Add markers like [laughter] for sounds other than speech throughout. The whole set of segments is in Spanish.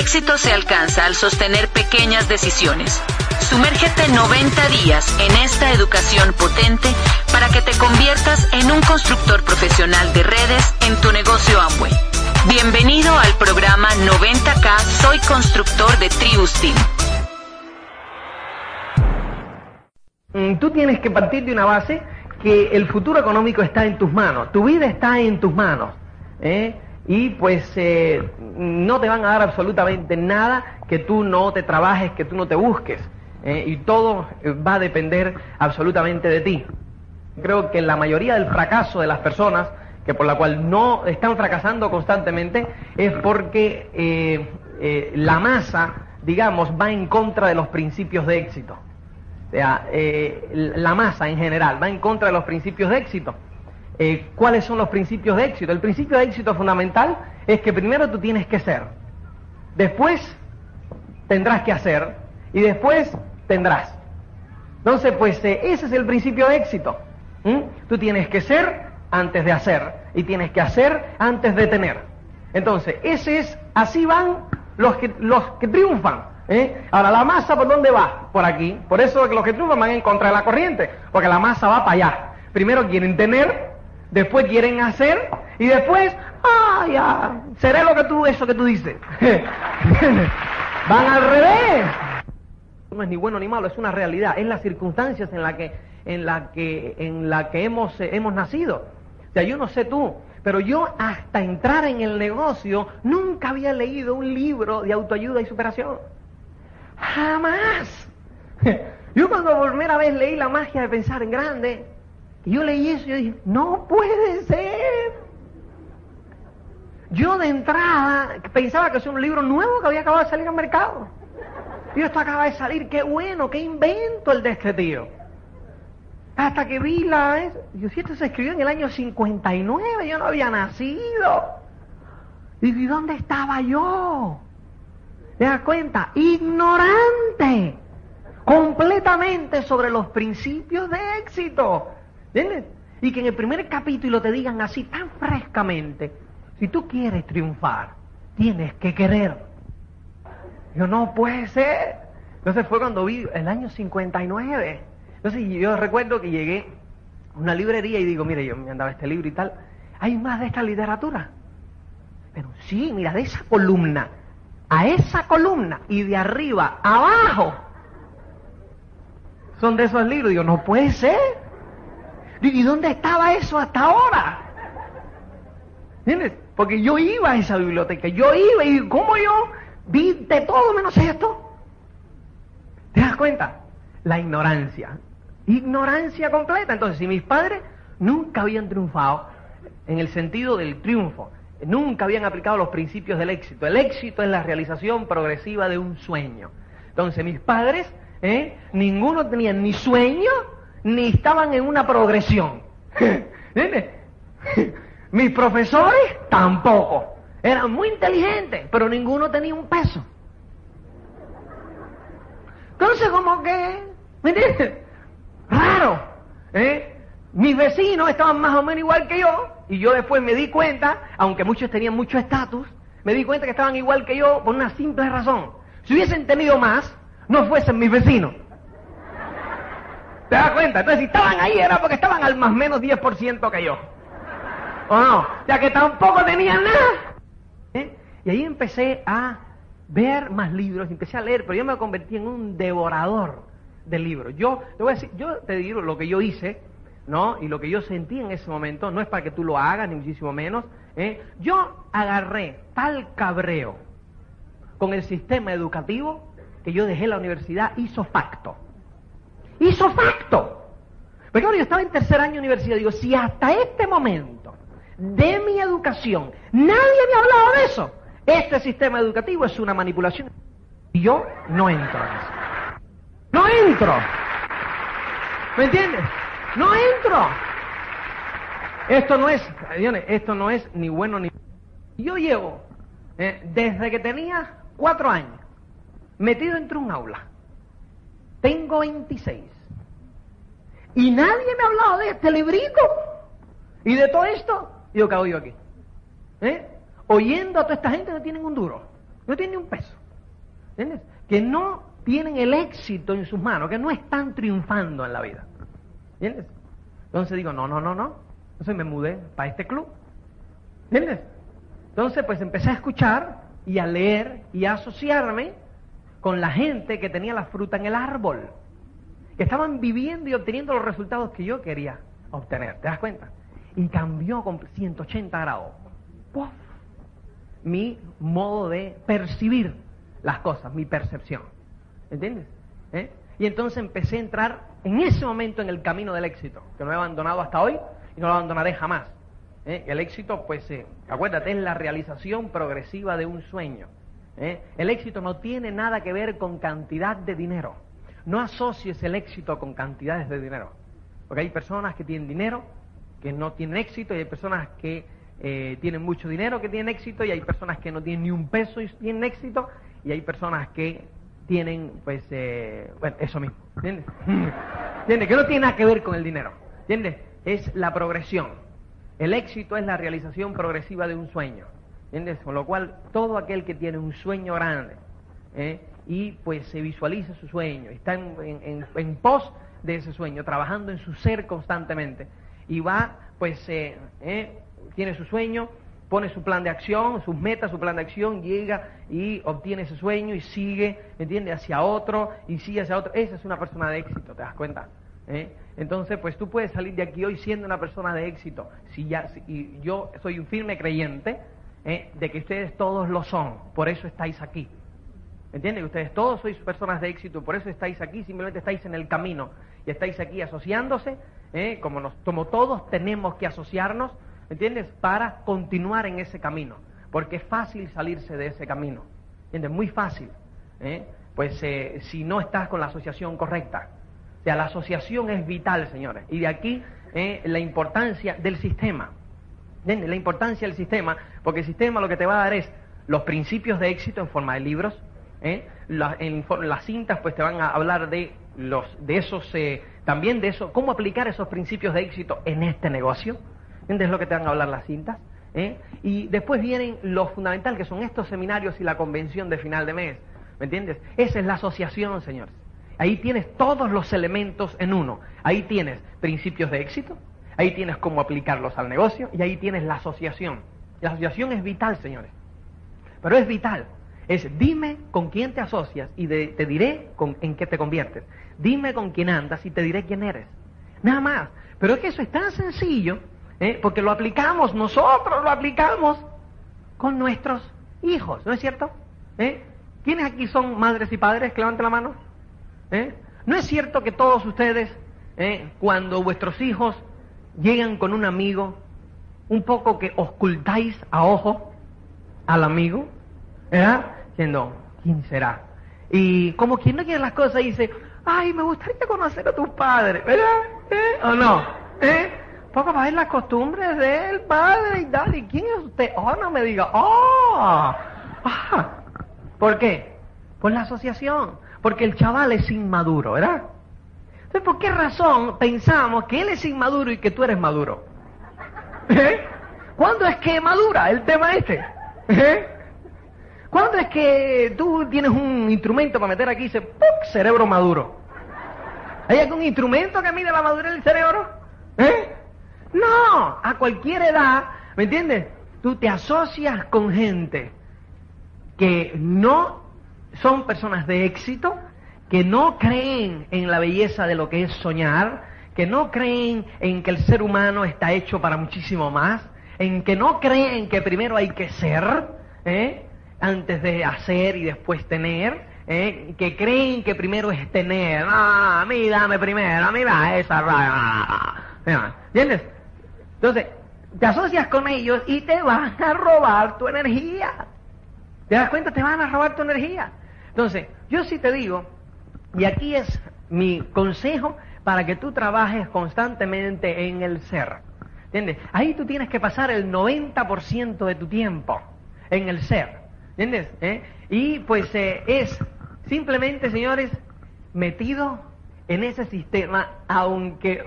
éxito se alcanza al sostener pequeñas decisiones. Sumérgete 90 días en esta educación potente para que te conviertas en un constructor profesional de redes en tu negocio Amway. Bienvenido al programa 90K Soy Constructor de Trius Team. Mm, Tú tienes que partir de una base que el futuro económico está en tus manos, tu vida está en tus manos. ¿eh? Y pues eh, no te van a dar absolutamente nada que tú no te trabajes, que tú no te busques. ¿eh? Y todo eh, va a depender absolutamente de ti. Creo que la mayoría del fracaso de las personas, que por la cual no están fracasando constantemente, es porque eh, eh, la masa, digamos, va en contra de los principios de éxito. O sea, la masa en general va en contra de los principios de éxito. Eh, ¿Cuáles son los principios de éxito? El principio de éxito fundamental es que primero tú tienes que ser, después tendrás que hacer y después tendrás. Entonces, pues eh, ese es el principio de éxito. Tú tienes que ser antes de hacer y tienes que hacer antes de tener. Entonces, ese es, así van los que, los que triunfan. ¿eh? Ahora, la masa, ¿por dónde va? Por aquí. Por eso los que triunfan van en contra de la corriente, porque la masa va para allá. Primero quieren tener, después quieren hacer y después, ah, seré lo que tú, eso que tú dices. [laughs] van al revés. No es ni bueno ni malo, es una realidad, es las circunstancias en la que, en la que, en la que hemos, eh, hemos nacido. O yo no sé tú, pero yo hasta entrar en el negocio nunca había leído un libro de autoayuda y superación. Jamás. [laughs] Yo cuando por primera vez leí La magia de pensar en grande, y yo leí eso y yo dije, no puede ser. Yo de entrada pensaba que era un libro nuevo que había acabado de salir al mercado. Y esto acaba de salir, qué bueno, qué invento el de este tío. Hasta que vi la... Yo si esto se escribió en el año 59, yo no había nacido. Y ¿y dónde estaba yo? ¿Te das cuenta? Ignorante. Completamente sobre los principios de éxito. ¿Entiendes? Y que en el primer capítulo te digan así tan frescamente, si tú quieres triunfar, tienes que querer. Yo no puede ser. Entonces fue cuando vi el año 59. Entonces yo recuerdo que llegué a una librería y digo, mire, yo me andaba este libro y tal. ¿Hay más de esta literatura? Pero sí, mira, de esa columna a esa columna y de arriba abajo son de esos libros. Digo, no puede ser. ¿Y dónde estaba eso hasta ahora? ¿Entiendes? Porque yo iba a esa biblioteca, yo iba y ¿cómo yo vi de todo menos esto? ¿Te das cuenta? La ignorancia. Ignorancia completa. Entonces, si mis padres nunca habían triunfado en el sentido del triunfo, nunca habían aplicado los principios del éxito. El éxito es la realización progresiva de un sueño. Entonces, mis padres, ¿eh? ninguno tenían ni sueño, ni estaban en una progresión. [laughs] Mis profesores tampoco. Eran muy inteligentes, pero ninguno tenía un peso. Entonces, como que, ¿me entiendes? Raro. ¿eh? Mis vecinos estaban más o menos igual que yo, y yo después me di cuenta, aunque muchos tenían mucho estatus, me di cuenta que estaban igual que yo por una simple razón. Si hubiesen tenido más, no fuesen mis vecinos. ¿Te das cuenta? Entonces, si estaban ahí era porque estaban al más menos 10% que yo. ¿O no? Ya que tampoco tenían nada. ¿Eh? Y ahí empecé a ver más libros, empecé a leer, pero yo me convertí en un devorador de libros. Yo te voy a decir, yo te digo lo que yo hice, ¿no? Y lo que yo sentí en ese momento, no es para que tú lo hagas, ni muchísimo menos. ¿eh? Yo agarré tal cabreo con el sistema educativo que yo dejé la universidad, hizo facto. Hizo facto. Porque claro, yo estaba en tercer año de universidad, digo, si hasta este momento de mi educación nadie me ha hablado de eso, este sistema educativo es una manipulación. Y yo no entro en eso. No entro. ¿Me entiendes? No entro. Esto no es, esto no es ni bueno ni... Yo llevo, eh, desde que tenía cuatro años, metido entre un aula. Tengo 26. Y nadie me ha hablado de este librito. Y de todo esto, yo cago yo aquí. ¿Eh? Oyendo a toda esta gente que tienen un duro. no tienen un peso. ¿Entiendes? Que no tienen el éxito en sus manos, que no están triunfando en la vida. ¿Entiendes? Entonces digo, no, no, no, no. Entonces me mudé para este club. ¿Entiendes? Entonces pues empecé a escuchar y a leer y a asociarme con la gente que tenía la fruta en el árbol, que estaban viviendo y obteniendo los resultados que yo quería obtener. ¿Te das cuenta? Y cambió con 180 grados. ¡Puf! Mi modo de percibir las cosas, mi percepción. ¿Entiendes? ¿Eh? Y entonces empecé a entrar en ese momento en el camino del éxito, que no he abandonado hasta hoy y no lo abandonaré jamás. ¿Eh? El éxito, pues, eh, acuérdate, es la realización progresiva de un sueño. ¿Eh? El éxito no tiene nada que ver con cantidad de dinero. No asocies el éxito con cantidades de dinero. Porque hay personas que tienen dinero que no tienen éxito y hay personas que eh, tienen mucho dinero que tienen éxito y hay personas que no tienen ni un peso y tienen éxito y hay personas que tienen, pues, eh, bueno, eso mismo. ¿Entiendes? [laughs] ¿Entiendes? Que no tiene nada que ver con el dinero. ¿Entiendes? Es la progresión. El éxito es la realización progresiva de un sueño. ¿Entiendes? Con lo cual, todo aquel que tiene un sueño grande ¿eh? y pues se visualiza su sueño, está en, en, en, pos de ese sueño, trabajando en su ser constantemente y va, pues, eh, ¿eh? tiene su sueño, pone su plan de acción, sus metas, su plan de acción, llega y obtiene ese sueño y sigue, ¿entiendes? Hacia otro y sigue hacia otro. Esa es una persona de éxito, ¿te das cuenta? ¿Eh? Entonces, pues tú puedes salir de aquí hoy siendo una persona de éxito. Si ya, si, y yo soy un firme creyente ¿eh? de que ustedes todos lo son, por eso estáis aquí. ¿Entienden? Ustedes todos sois personas de éxito, por eso estáis aquí, simplemente estáis en el camino y estáis aquí asociándose, ¿eh? como, nos, como todos tenemos que asociarnos, ¿entiendes? Para continuar en ese camino, porque es fácil salirse de ese camino, ¿entiendes? Muy fácil, ¿eh? pues si no estás con la asociación correcta. O sea, la asociación es vital, señores, y de aquí la importancia del sistema. La importancia del sistema, porque el sistema lo que te va a dar es los principios de éxito en forma de libros, ¿eh? En, las cintas pues te van a hablar de los de esos eh, también de eso cómo aplicar esos principios de éxito en este negocio ¿entiendes lo que te van a hablar las cintas? ¿Eh? y después vienen lo fundamental que son estos seminarios y la convención de final de mes ¿me entiendes? esa es la asociación señores ahí tienes todos los elementos en uno ahí tienes principios de éxito ahí tienes cómo aplicarlos al negocio y ahí tienes la asociación la asociación es vital señores pero es vital es dime con quién te asocias y te diré en qué te conviertes. Dime con quién andas y te diré quién eres. Nada más. Pero es que eso es tan sencillo, ¿eh? porque lo aplicamos, nosotros lo aplicamos con nuestros hijos, ¿no es cierto? ¿Eh? ¿Quiénes aquí son madres y padres? Que levanten la mano. ¿Eh? ¿No es cierto que todos ustedes, ¿eh? cuando vuestros hijos llegan con un amigo, un poco que ocultáis a ojo al amigo? ¿Verdad? Diciendo, ¿quién será? Y como quien no quiere las cosas dice, ay, me gustaría conocer a tus padres, ¿verdad? ¿Eh? ¿O no? ¿Eh? Poco ver las costumbres del padre y tal. ¿Y quién es usted? Oh, no me diga, oh. Ah. ¿Por qué? Por la asociación. Porque el chaval es inmaduro, ¿verdad? Entonces, ¿por qué razón pensamos que él es inmaduro y que tú eres maduro? ¿Eh? ¿Cuándo es que madura el tema este? ¿Eh? ¿Cuándo es que tú tienes un instrumento para meter aquí y dice, ¡puc! cerebro maduro? ¿Hay algún instrumento que mide la madurez del cerebro? ¿Eh? No, a cualquier edad, ¿me entiendes? Tú te asocias con gente que no son personas de éxito, que no creen en la belleza de lo que es soñar, que no creen en que el ser humano está hecho para muchísimo más, en que no creen que primero hay que ser, ¿eh? antes de hacer y después tener, ¿eh? que creen que primero es tener. Ah, a mí dame primero, a mí da esa. ¿Entiendes? Entonces, te asocias con ellos y te van a robar tu energía. ¿Te das cuenta? Te van a robar tu energía. Entonces, yo sí te digo, y aquí es mi consejo para que tú trabajes constantemente en el ser. ¿Entiendes? Ahí tú tienes que pasar el 90% de tu tiempo en el ser. ¿Entiendes? ¿Eh? Y pues eh, es simplemente, señores, metido en ese sistema, aunque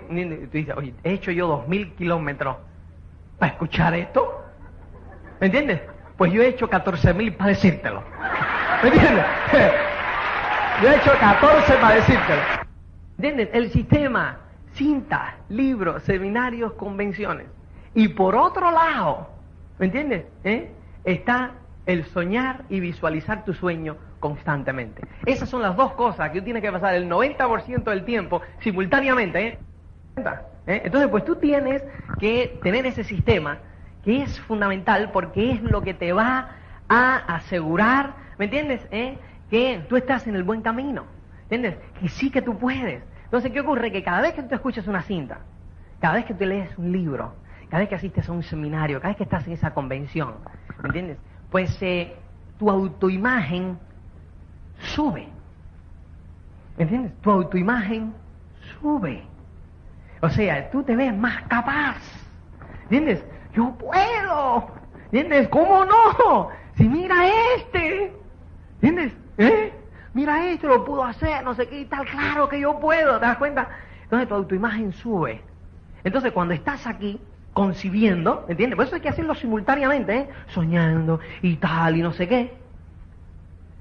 tú dices, oye, he hecho yo dos mil kilómetros para escuchar esto. ¿Me entiendes? Pues yo he hecho catorce mil para decírtelo. ¿Me entiendes? [laughs] Yo he hecho 14 para decírtelo. ¿Entiendes? El sistema, cintas, libros, seminarios, convenciones. Y por otro lado, ¿me entiendes? ¿Eh? Está el soñar y visualizar tu sueño constantemente. Esas son las dos cosas que tú tienes que pasar el 90% del tiempo simultáneamente. ¿eh? ¿Eh? Entonces, pues tú tienes que tener ese sistema que es fundamental porque es lo que te va a asegurar, ¿me entiendes? ¿Eh? Que tú estás en el buen camino, ¿entiendes? Que sí que tú puedes. Entonces, ¿qué ocurre? Que cada vez que tú escuchas una cinta, cada vez que tú lees un libro, cada vez que asistes a un seminario, cada vez que estás en esa convención, ¿me entiendes? Pues eh, tu autoimagen sube. ¿Me entiendes? Tu autoimagen sube. O sea, tú te ves más capaz. ¿Entiendes? Yo puedo. ¿Entiendes? ¿Cómo no? Si mira este. ¿Entiendes? ¿Eh? Mira esto, lo pudo hacer, no sé qué y tal. Claro que yo puedo, ¿te das cuenta? Entonces tu autoimagen sube. Entonces cuando estás aquí concibiendo, ¿entiendes? Por eso hay que hacerlo simultáneamente, ¿eh? Soñando y tal y no sé qué.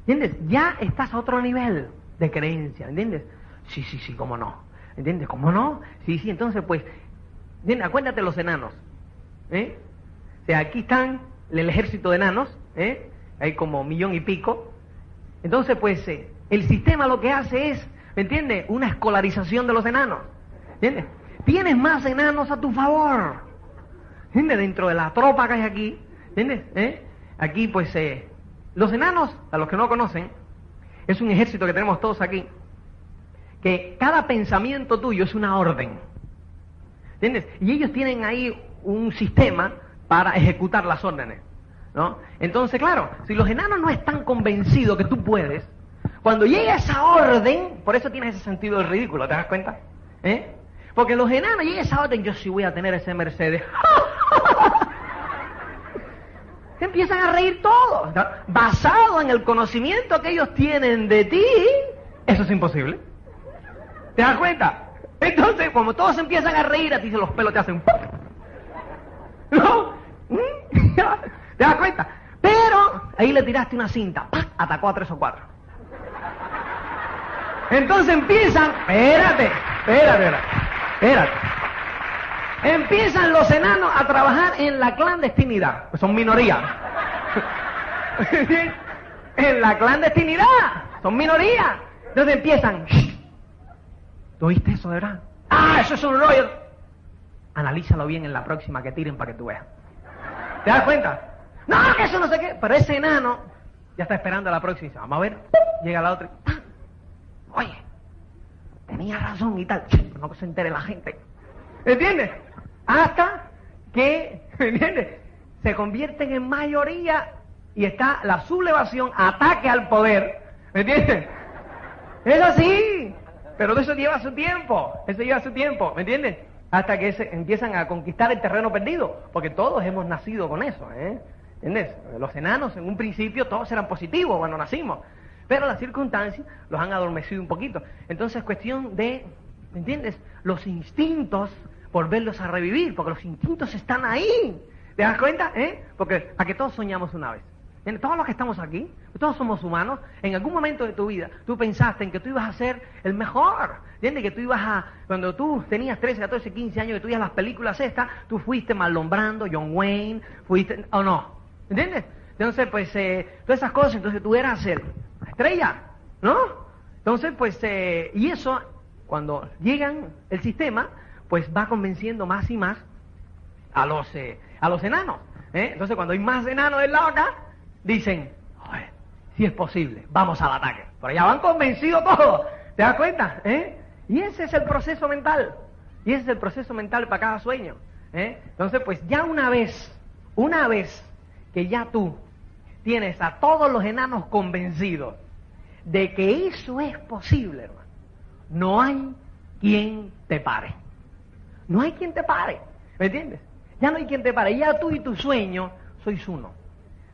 ¿Entiendes? Ya estás a otro nivel de creencia, ¿entiendes? Sí, sí, sí, cómo no. ¿Entiendes? ¿Cómo no? Sí, sí, entonces pues, ¿entiendes? acuérdate los enanos. ¿eh? O sea, aquí están el ejército de enanos, ¿eh? hay como millón y pico. Entonces pues, eh, el sistema lo que hace es, ¿me entiendes? Una escolarización de los enanos. ¿Entiendes? Tienes más enanos a tu favor. ¿Entiendes? Dentro de la tropa que hay aquí. ¿Entiendes? ¿Eh? Aquí pues eh, los enanos, a los que no conocen, es un ejército que tenemos todos aquí, que cada pensamiento tuyo es una orden. ¿Entiendes? Y ellos tienen ahí un sistema para ejecutar las órdenes. ¿No? Entonces, claro, si los enanos no están convencidos que tú puedes, cuando llega esa orden, por eso tienes ese sentido del ridículo, ¿te das cuenta? ¿Eh? Porque los enanos llega esa orden, yo sí voy a tener ese Mercedes. [laughs] empiezan a reír todos. Basado en el conocimiento que ellos tienen de ti, eso es imposible. ¿Te das cuenta? Entonces, como todos empiezan a reír, a ti los pelos te hacen [laughs] ¿No? [laughs] ¿Te das cuenta? Pero ahí le tiraste una cinta, atacó a tres o cuatro. Entonces empiezan, espérate, espérate, espérate. Empiezan los enanos a trabajar en la clandestinidad. son minoría. [laughs] en la clandestinidad. Son minoría. Entonces empiezan. ¿Tú oíste eso de verdad? Ah, eso es un rollo. Analízalo bien en la próxima que tiren para que tú veas. ¿Te das cuenta? No, que eso no sé qué. Pero ese enano ya está esperando a la próxima. Vamos a ver. Llega la otra. Oye, tenía razón y tal. No que se entere la gente. ¿Entiendes? hasta que, [laughs] ¿entiendes? Se convierten en mayoría y está la sublevación, ataque al poder, ¿me entiendes? Es así, pero eso lleva su tiempo, eso lleva su tiempo, ¿me entiendes? Hasta que se empiezan a conquistar el terreno perdido, porque todos hemos nacido con eso, ¿eh? ¿Entiendes? Los enanos en un principio todos eran positivos cuando nacimos, pero las circunstancias los han adormecido un poquito. Entonces es cuestión de, ¿me entiendes? Los instintos por verlos a revivir, porque los instintos están ahí. ¿Te das cuenta? ¿Eh? Porque a que todos soñamos una vez. Todos los que estamos aquí, todos somos humanos, en algún momento de tu vida tú pensaste en que tú ibas a ser el mejor, ¿entiendes? Que tú ibas a, cuando tú tenías 13, 14, 15 años, que tú las películas estas, tú fuiste malombrando, John Wayne, fuiste, o no, ¿entiendes? Entonces, pues, eh, todas esas cosas, entonces tú eras el estrella, ¿no? Entonces, pues, eh, y eso, cuando llegan el sistema, pues va convenciendo más y más a los, eh, a los enanos. ¿eh? Entonces cuando hay más enanos del lado acá, dicen, si es posible, vamos al ataque. Pero ya van convencidos todos, ¿te das cuenta? ¿Eh? Y ese es el proceso mental. Y ese es el proceso mental para cada sueño. Entonces, pues ya una vez, una vez que ya tú tienes a todos los enanos convencidos de que eso es posible, hermano, no hay quien te pare. No hay quien te pare, ¿me entiendes? Ya no hay quien te pare, ya tú y tu sueño sois uno.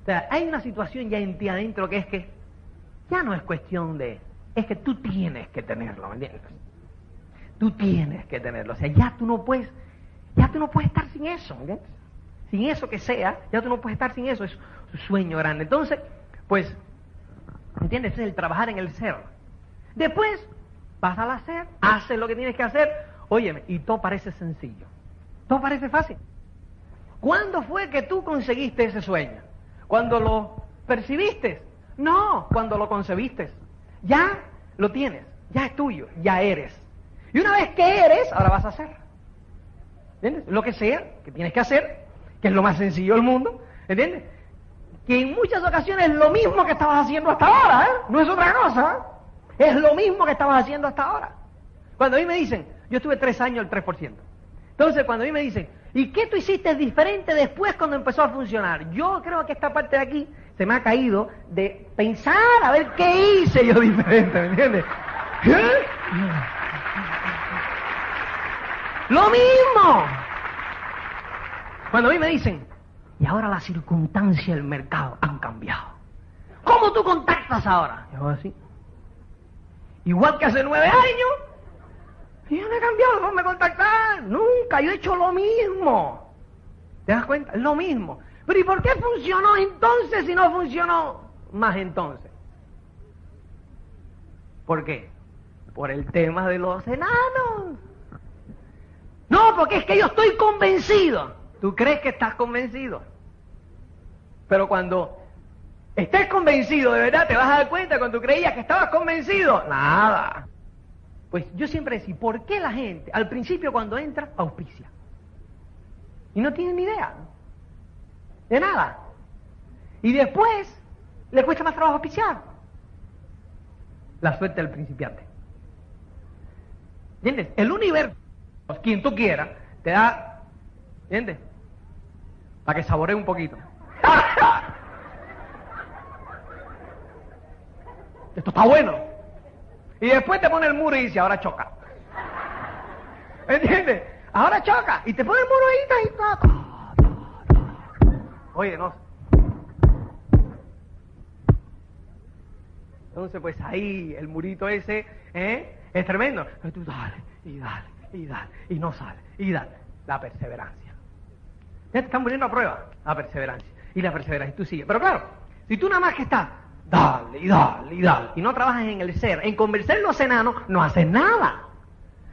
O sea, hay una situación ya en ti adentro que es que ya no es cuestión de, es que tú tienes que tenerlo, ¿me entiendes? Tú tienes que tenerlo, o sea, ya tú no puedes, ya tú no puedes estar sin eso, ¿me entiendes? Sin eso que sea, ya tú no puedes estar sin eso, es un sueño grande. Entonces, pues, ¿Entiendes? Es el trabajar en el ser. Después vas al hacer, haces lo que tienes que hacer, óyeme, y todo parece sencillo. Todo parece fácil. ¿Cuándo fue que tú conseguiste ese sueño? ¿Cuando lo percibiste? No, cuando lo concebiste. Ya lo tienes, ya es tuyo, ya eres. Y una vez que eres, ahora vas a hacer. ¿Entiendes? Lo que sea que tienes que hacer, que es lo más sencillo del mundo, ¿entiendes? Que en muchas ocasiones es lo mismo que estabas haciendo hasta ahora, ¿eh? No es otra cosa. Es lo mismo que estabas haciendo hasta ahora. Cuando a mí me dicen, yo estuve tres años el 3%. Entonces, cuando a mí me dicen, ¿y qué tú hiciste diferente después cuando empezó a funcionar? Yo creo que esta parte de aquí se me ha caído de pensar a ver qué hice yo diferente, ¿me entiendes? ¿Eh? [laughs] Lo mismo. Cuando a mí me dicen, y ahora las circunstancias del mercado han cambiado. ¿Cómo tú contactas ahora? Yo así. Igual que hace nueve años. Y yo no he cambiado forma de contactar. Nunca. Yo he hecho lo mismo. ¿Te das cuenta? Es lo mismo. Pero ¿y por qué funcionó entonces si no funcionó más entonces? ¿Por qué? Por el tema de los enanos. No, porque es que yo estoy convencido. Tú crees que estás convencido. Pero cuando estés convencido, de verdad, te vas a dar cuenta cuando tú creías que estabas convencido. Nada. Pues yo siempre decía, ¿por qué la gente al principio cuando entra auspicia? Y no tiene ni idea. De nada. Y después le cuesta más trabajo auspiciar. La suerte del principiante. ¿Entiendes? El universo, quien tú quieras, te da, ¿entiendes? Para que saboree un poquito. Esto está bueno. Y después te pone el muro y dice, ahora choca. ¿Entiendes? Ahora choca. Y te pone el muro ahí y Oye, no. Entonces, pues ahí, el murito ese, ¿eh? Es tremendo. Pero tú dale, y dale, y dale, y no sale, y dale. La perseverancia. Ya te están poniendo a prueba la perseverancia. Y la perseverancia, tú sigues. Pero claro, si tú nada más que estás, dale, y dale, y dale, y no trabajas en el ser, en convencer los enanos, no haces nada.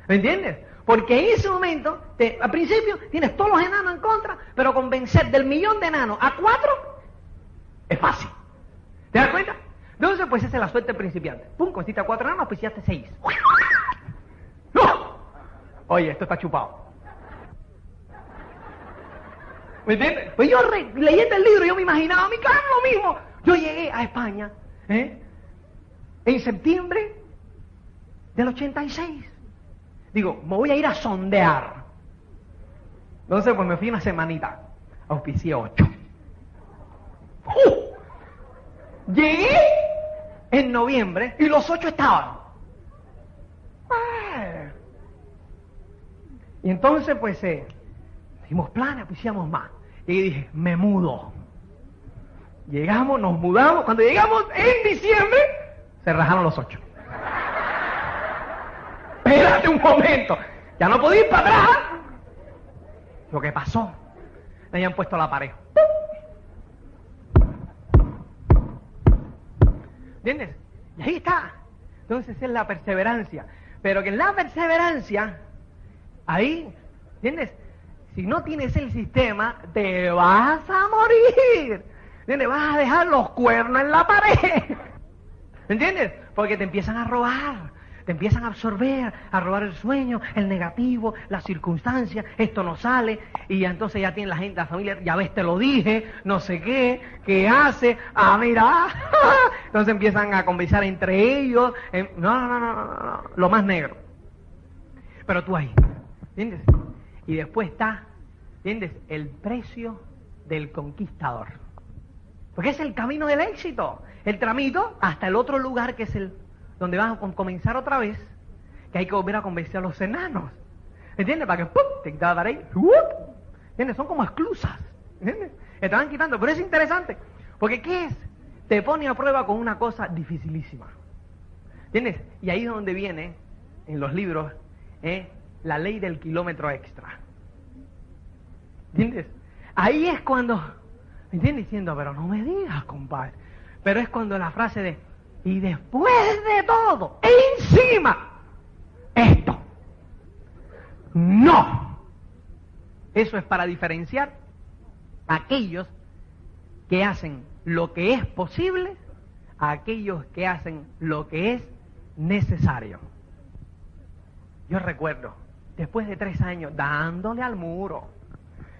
¿Me entiendes? Porque en ese momento, te, al principio, tienes todos los enanos en contra, pero convencer del millón de enanos a cuatro es fácil. ¿Te das cuenta? Entonces, pues esa es la suerte del principiante. Pum, conquista cuatro enanos, pues ya te seis. ¡No! Oye, esto está chupado. Pues yo leyendo el libro, yo me imaginaba, mi cara lo mismo. Yo llegué a España, ¿eh? En septiembre del 86. Digo, me voy a ir a sondear. Entonces, pues me fui una semanita. Auspicié ocho. ¡Uh! Llegué en noviembre y los ocho estaban. Y entonces, pues, eh, hicimos planes, pues más. Y dije, me mudo. Llegamos, nos mudamos. Cuando llegamos en diciembre, se rajaron los ocho. Espérate un momento. Ya no podía ir para atrás. Lo que pasó, le habían puesto la pared. ¿Entiendes? Y ahí está. Entonces es la perseverancia. Pero que en la perseverancia, ahí, ¿entiendes? Si no tienes el sistema, te vas a morir. ¿Entiendes? Vas a dejar los cuernos en la pared. [laughs] ¿Entiendes? Porque te empiezan a robar. Te empiezan a absorber, a robar el sueño, el negativo, las circunstancias, esto no sale, y entonces ya tiene la gente, la familia, ya ves, te lo dije, no sé qué, qué hace, ah, mira, [laughs] entonces empiezan a conversar entre ellos, no, no, no, no, no, no, lo más negro. Pero tú ahí, ¿entiendes? Y después está, ¿entiendes? El precio del conquistador. Porque es el camino del éxito. El tramito hasta el otro lugar que es el donde vas a comenzar otra vez, que hay que volver a convencer a los enanos. ¿Entiendes? Para que ¡pum! te quitaba ahí. ¿Entiendes? Son como exclusas. ¿Entiendes? Estaban quitando. Pero es interesante. Porque ¿qué es? Te pone a prueba con una cosa dificilísima. ¿Entiendes? Y ahí es donde viene, en los libros, ¿eh? La ley del kilómetro extra. ¿Entiendes? Ahí es cuando, ¿me entiendes? Diciendo, pero no me digas, compadre. Pero es cuando la frase de, Y después de todo, encima, esto. No. Eso es para diferenciar a aquellos que hacen lo que es posible a aquellos que hacen lo que es necesario. Yo recuerdo, después de tres años, dándole al muro.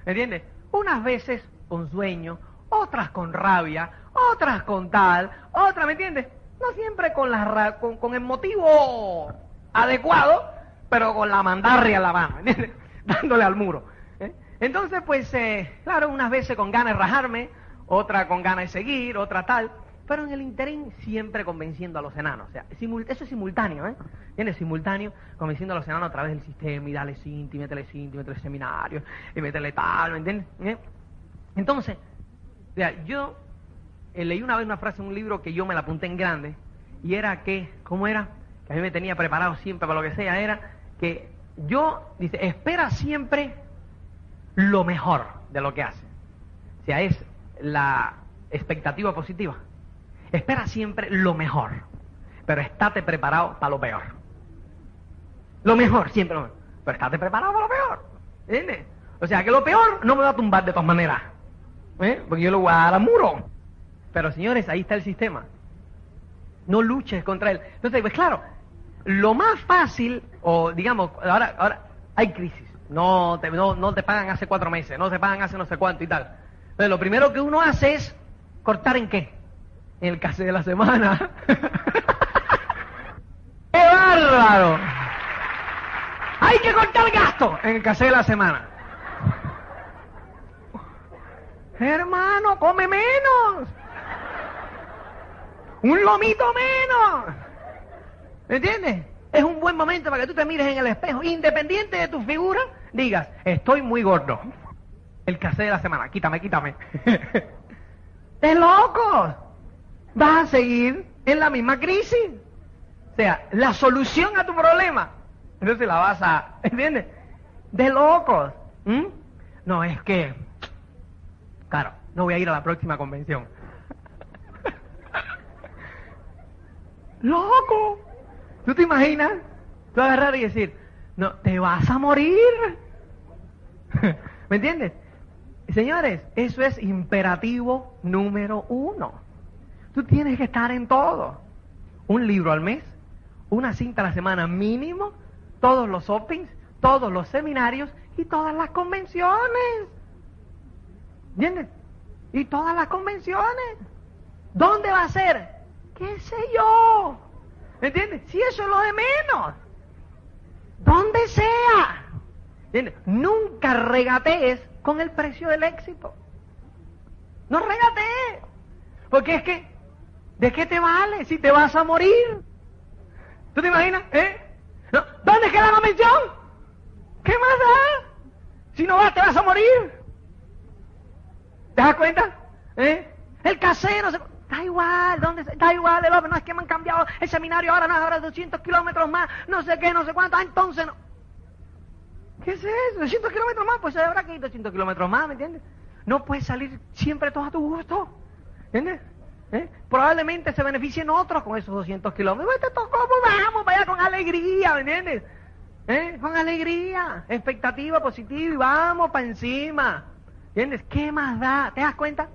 ¿Me entiendes? Unas veces con sueño, otras con rabia, otras con tal, otras, ¿me entiendes? No siempre con, la, con, con el motivo adecuado, pero con la mandarria a la mano, ¿me entiendes? [laughs] Dándole al muro. ¿eh? Entonces, pues, eh, claro, unas veces con ganas de rajarme, otra con ganas de seguir, otra tal pero en el interín siempre convenciendo a los enanos. O sea, eso es simultáneo, ¿eh? Viene simultáneo, convenciendo a los enanos a través del sistema, y dale cinti, métele cinti, métele seminario, y métele tal, ¿me entiendes? ¿Eh? Entonces, o sea, yo eh, leí una vez una frase en un libro que yo me la apunté en grande, y era que, ¿cómo era? Que a mí me tenía preparado siempre para lo que sea, era que yo, dice, espera siempre lo mejor de lo que hace. O sea, es la expectativa positiva. Espera siempre lo mejor, pero estate preparado para lo peor. Lo mejor, siempre lo mejor. Pero estate preparado para lo peor. ¿Entiendes? O sea, que lo peor no me va a tumbar de todas maneras. ¿eh? Porque yo lo voy a dar muro. Pero señores, ahí está el sistema. No luches contra él. Entonces, pues claro, lo más fácil, o digamos, ahora, ahora hay crisis. No te, no, no te pagan hace cuatro meses, no te pagan hace no sé cuánto y tal. Entonces, lo primero que uno hace es cortar en qué? En el case de la semana. [laughs] ¡Qué bárbaro! Hay que cortar gasto en el case de la semana. Hermano, come menos. Un lomito menos. ¿Me entiendes? Es un buen momento para que tú te mires en el espejo, independiente de tu figura, digas, estoy muy gordo. El case de la semana, quítame, quítame. [laughs] ¡De locos! Vas a seguir en la misma crisis. O sea, la solución a tu problema, entonces la vas a, [laughs] ¿entiendes? De locos. No, es que, claro, no voy a ir a la próxima convención. [laughs] ¡Loco! ¿Tú te imaginas? Tú agarrar y decir, no, te vas a morir. [laughs] ¿Me entiendes? Señores, eso es imperativo número uno. Tú tienes que estar en todo. Un libro al mes, una cinta a la semana mínimo, todos los openings, todos los seminarios y todas las convenciones. ¿Entiendes? Y todas las convenciones. ¿Dónde va a ser? ¿Qué sé yo? ¿Entiendes? Si eso es lo de menos. Donde sea. ¿Entiendes? Nunca regatees con el precio del éxito. No regatees. Porque es que ¿De qué te vale si te vas a morir? ¿Tú te imaginas? ¿Eh? ¿Dónde queda la convención? ¿Qué más da? Si no vas, te vas a morir. ¿Te das cuenta? ¿Eh? El casero se... Da igual, ¿dónde Da igual, el hombre, no es que me han cambiado el seminario, ahora no, ahora 200 kilómetros más, no sé qué, no sé cuánto, ah, entonces no. ¿Qué es eso? 200 kilómetros más, pues ahora que hay 200 kilómetros más, ¿me entiendes? No puedes salir siempre todo a tu gusto, ¿entiendes? ¿Eh? Probablemente se beneficien otros con esos 200 kilómetros. Pues vamos, vaya con alegría, ¿me entiendes? ¿Eh? Con alegría, expectativa positiva y vamos para encima. ¿Entiendes? ¿Qué más da? ¿Te das cuenta?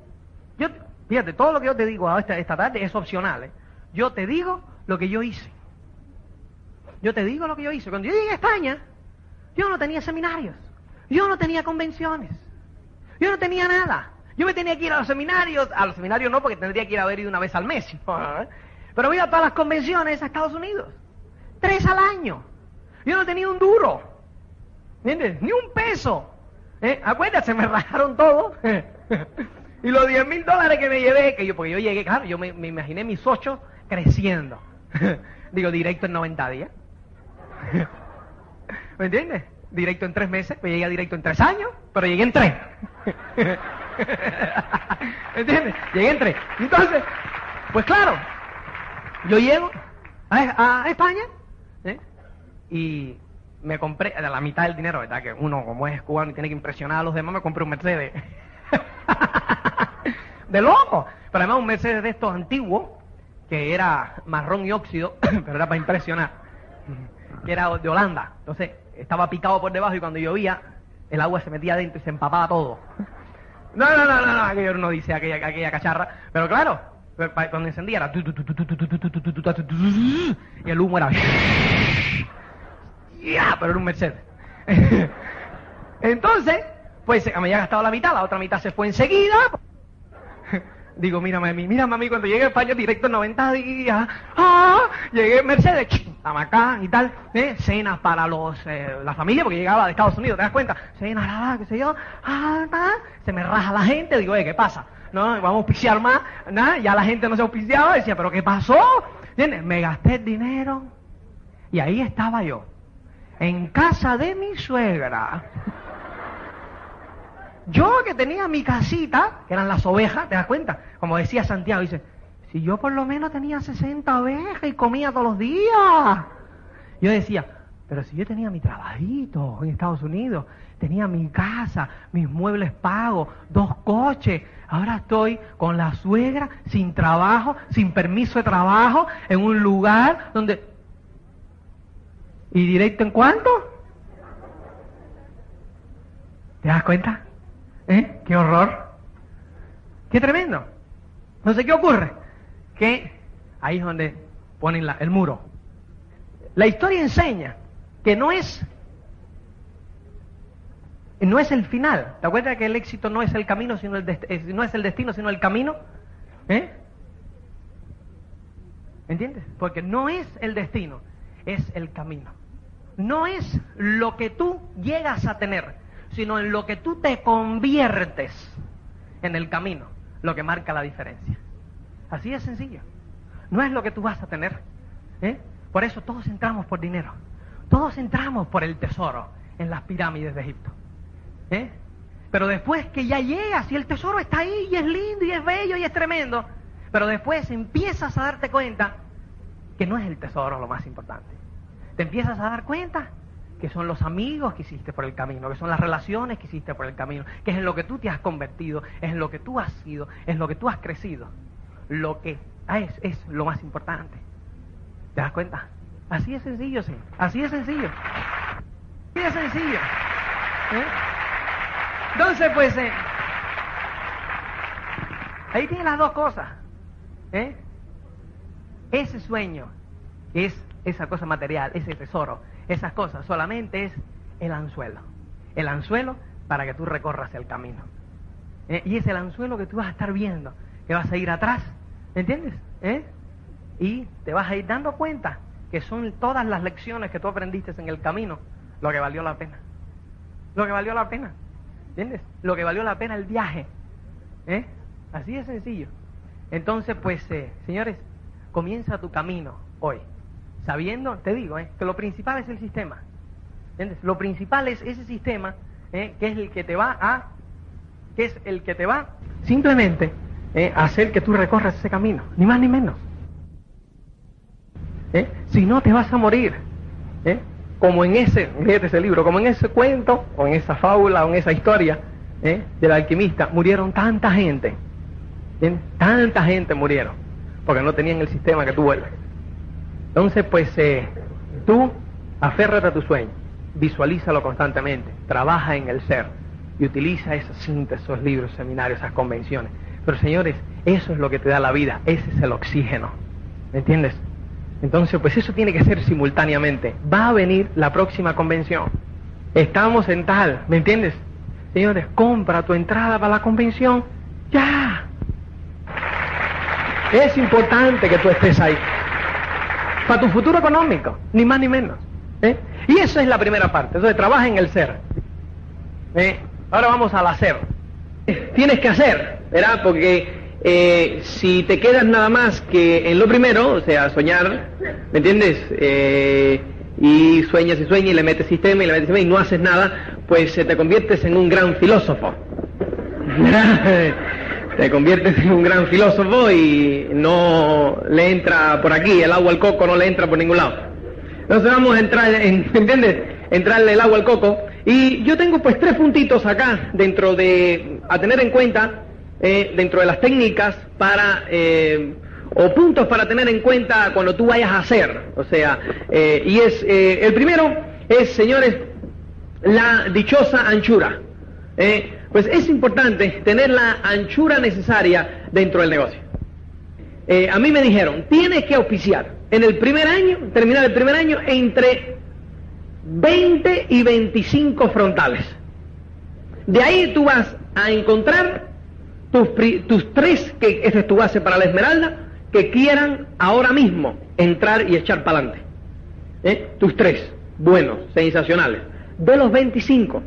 Yo, fíjate, todo lo que yo te digo esta, esta tarde es opcional. ¿eh? Yo te digo lo que yo hice. Yo te digo lo que yo hice. Cuando yo llegué a España, yo no tenía seminarios. Yo no tenía convenciones. Yo no tenía nada. Yo me tenía que ir a los seminarios, a los seminarios no, porque tendría que ir a ver una vez al mes. [laughs] Pero voy a todas las convenciones a Estados Unidos. Tres al año. Yo no tenía un duro. ¿Entiendes? Ni un peso. ¿Eh? Acuérdate, me rajaron todo. [laughs] y los 10 mil dólares que me llevé, que yo, porque yo llegué, claro, yo me, imaginé mis ocho creciendo. [laughs] Digo, directo en 90 días. ¿Me entiendes? Directo en tres meses, me llegué directo en tres años, pero llegué en tres. [laughs] ¿Entiendes? Llegué entre. Entonces, pues claro, yo llego a, España ¿eh? y me compré la mitad del dinero, ¿verdad? Que uno, como es cubano y tiene que impresionar a los demás, me compré un Mercedes. [laughs] de loco. Pero además un Mercedes de estos antiguos que era marrón y óxido, [coughs] pero era para impresionar, que era de Holanda. Entonces estaba picado por debajo y cuando llovía el agua se metía adentro y se empapaba todo. No, no, no, no, no, aquello no dice aquella, aquella cacharra. Pero claro, cuando encendía era... Y el humo era... Ya, pero era un Mercedes. Entonces, pues me había gastado la mitad, la otra mitad se fue enseguida. Digo, mira mami, mira mami, cuando llegué a España directo en 90 días, ah, llegué Mercedes, Amacán y tal, ¿eh? cenas para los, eh, la familia, porque llegaba de Estados Unidos, ¿te das cuenta? Cenas, nada, qué sé yo, ah, se me raja la gente, digo, ¿qué pasa? No, vamos a auspiciar más, nada, ya la gente no se auspiciaba, decía, ¿pero qué pasó? ¿Entiendes? Me gasté el dinero y ahí estaba yo, en casa de mi suegra. Yo que tenía mi casita, que eran las ovejas, ¿te das cuenta? Como decía Santiago, dice, si yo por lo menos tenía 60 ovejas y comía todos los días. Yo decía, pero si yo tenía mi trabajito en Estados Unidos, tenía mi casa, mis muebles pagos, dos coches, ahora estoy con la suegra, sin trabajo, sin permiso de trabajo, en un lugar donde... ¿Y directo en cuánto? ¿Te das cuenta? ¿Eh? ¡Qué horror! ¡Qué tremendo! Entonces, ¿qué ocurre? Que ahí es donde ponen el muro. La historia enseña que no es no es el final. ¿Te acuerdas que el éxito no es el camino, sino el no es el destino, sino el camino? ¿Eh? ¿Entiendes? Porque no es el destino, es el camino. No es lo que tú llegas a tener, sino en lo que tú te conviertes en el camino, lo que marca la diferencia. Así de sencillo. No es lo que tú vas a tener. ¿eh? Por eso todos entramos por dinero. Todos entramos por el tesoro en las pirámides de Egipto. ¿eh? Pero después que ya llegas y el tesoro está ahí y es lindo y es bello y es tremendo, pero después empiezas a darte cuenta que no es el tesoro lo más importante. Te empiezas a dar cuenta que son los amigos que hiciste por el camino, que son las relaciones que hiciste por el camino, que es en lo que tú te has convertido, es en lo que tú has sido, es en lo que tú has crecido. Lo que es, es lo más importante. ¿Te das cuenta? Así es sencillo, sí. Así es sencillo. Así es sencillo. ¿Eh? Entonces, pues, eh, ahí tienes las dos cosas. ¿eh? Ese sueño es esa cosa material, ese tesoro, esas cosas, solamente es el anzuelo. El anzuelo para que tú recorras el camino. ¿Eh? Y es el anzuelo que tú vas a estar viendo, que vas a ir atrás, ¿entiendes? ¿Eh? Y te vas a ir dando cuenta que son todas las lecciones que tú aprendiste en el camino lo que valió la pena. Lo que valió la pena. ¿Entiendes? Lo que valió la pena el viaje. ¿Eh? Así de sencillo. Entonces, pues, eh, señores, comienza tu camino hoy sabiendo, te digo, eh, que lo principal es el sistema. ¿Entiendes? Lo principal es ese sistema eh, que es el que te va a, que es el que te va simplemente eh, a hacer que tú recorras ese camino, ni más ni menos. Si no te vas a morir, como en ese, fíjate ese libro, como en ese cuento, o en esa fábula, o en esa historia del alquimista, murieron tanta gente, tanta gente murieron, porque no tenían el sistema que tú vuelves. Entonces, pues eh, tú aférrate a tu sueño, visualízalo constantemente, trabaja en el ser y utiliza esas síntesis, esos libros, seminarios, esas convenciones. Pero señores, eso es lo que te da la vida, ese es el oxígeno. ¿Me entiendes? Entonces, pues eso tiene que ser simultáneamente. Va a venir la próxima convención. Estamos en tal, ¿me entiendes? Señores, compra tu entrada para la convención. Ya. Es importante que tú estés ahí para tu futuro económico, ni más ni menos. ¿eh? Y eso es la primera parte. Entonces, trabaja en el ser. ¿eh? Ahora vamos al hacer. Tienes que hacer, ¿verdad? Porque eh, si te quedas nada más que en lo primero, o sea, soñar, ¿me entiendes? y sueñas y sueñas y le metes sistema y le metes sistema y no haces nada, pues te conviertes en un gran filósofo. [laughs] te conviertes en un gran filósofo y no le entra por aquí, el agua al coco no le entra por ningún lado. Entonces vamos a entrar, en, [laughs] ¿entiendes? Entrarle el agua al coco. Y yo tengo pues tres puntitos acá dentro de, a tener en cuenta, eh, dentro de las técnicas para eh, o puntos para tener en cuenta cuando tú vayas a hacer. O sea, eh, y es, eh, el primero es, señores, la dichosa anchura. Eh, pues es importante tener la anchura necesaria dentro del negocio. a mí me dijeron, tienes que auspiciar en el primer año, terminar el primer año, entre 20 y 25 frontales. De ahí tú vas a encontrar tus, tus tres, que esa es tu base para la esmeralda, que quieran ahora mismo entrar y echar para adelante. ¿Eh? Tus tres, buenos, sensacionales. De los 25.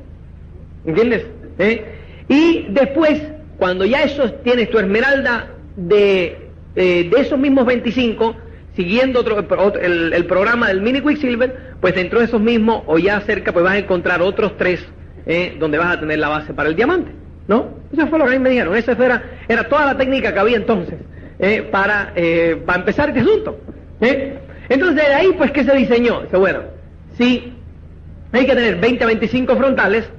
¿Entiendes? ¿Eh? Y después, cuando ya esos tienes tu esmeralda de, eh, de esos mismos 25, siguiendo otro, el, programa del Mini Quicksilver, pues dentro de esos mismos o ya cerca, pues vas a encontrar otros tres eh, donde vas a tener la base para el diamante. ¿No? Eso fue lo que a mí me dijeron. Esa era, era toda la técnica que había entonces para, eh, para empezar este asunto. Entonces, de ahí, pues, ¿qué se diseñó? Dice, bueno, si hay que tener 20 a 25 frontales,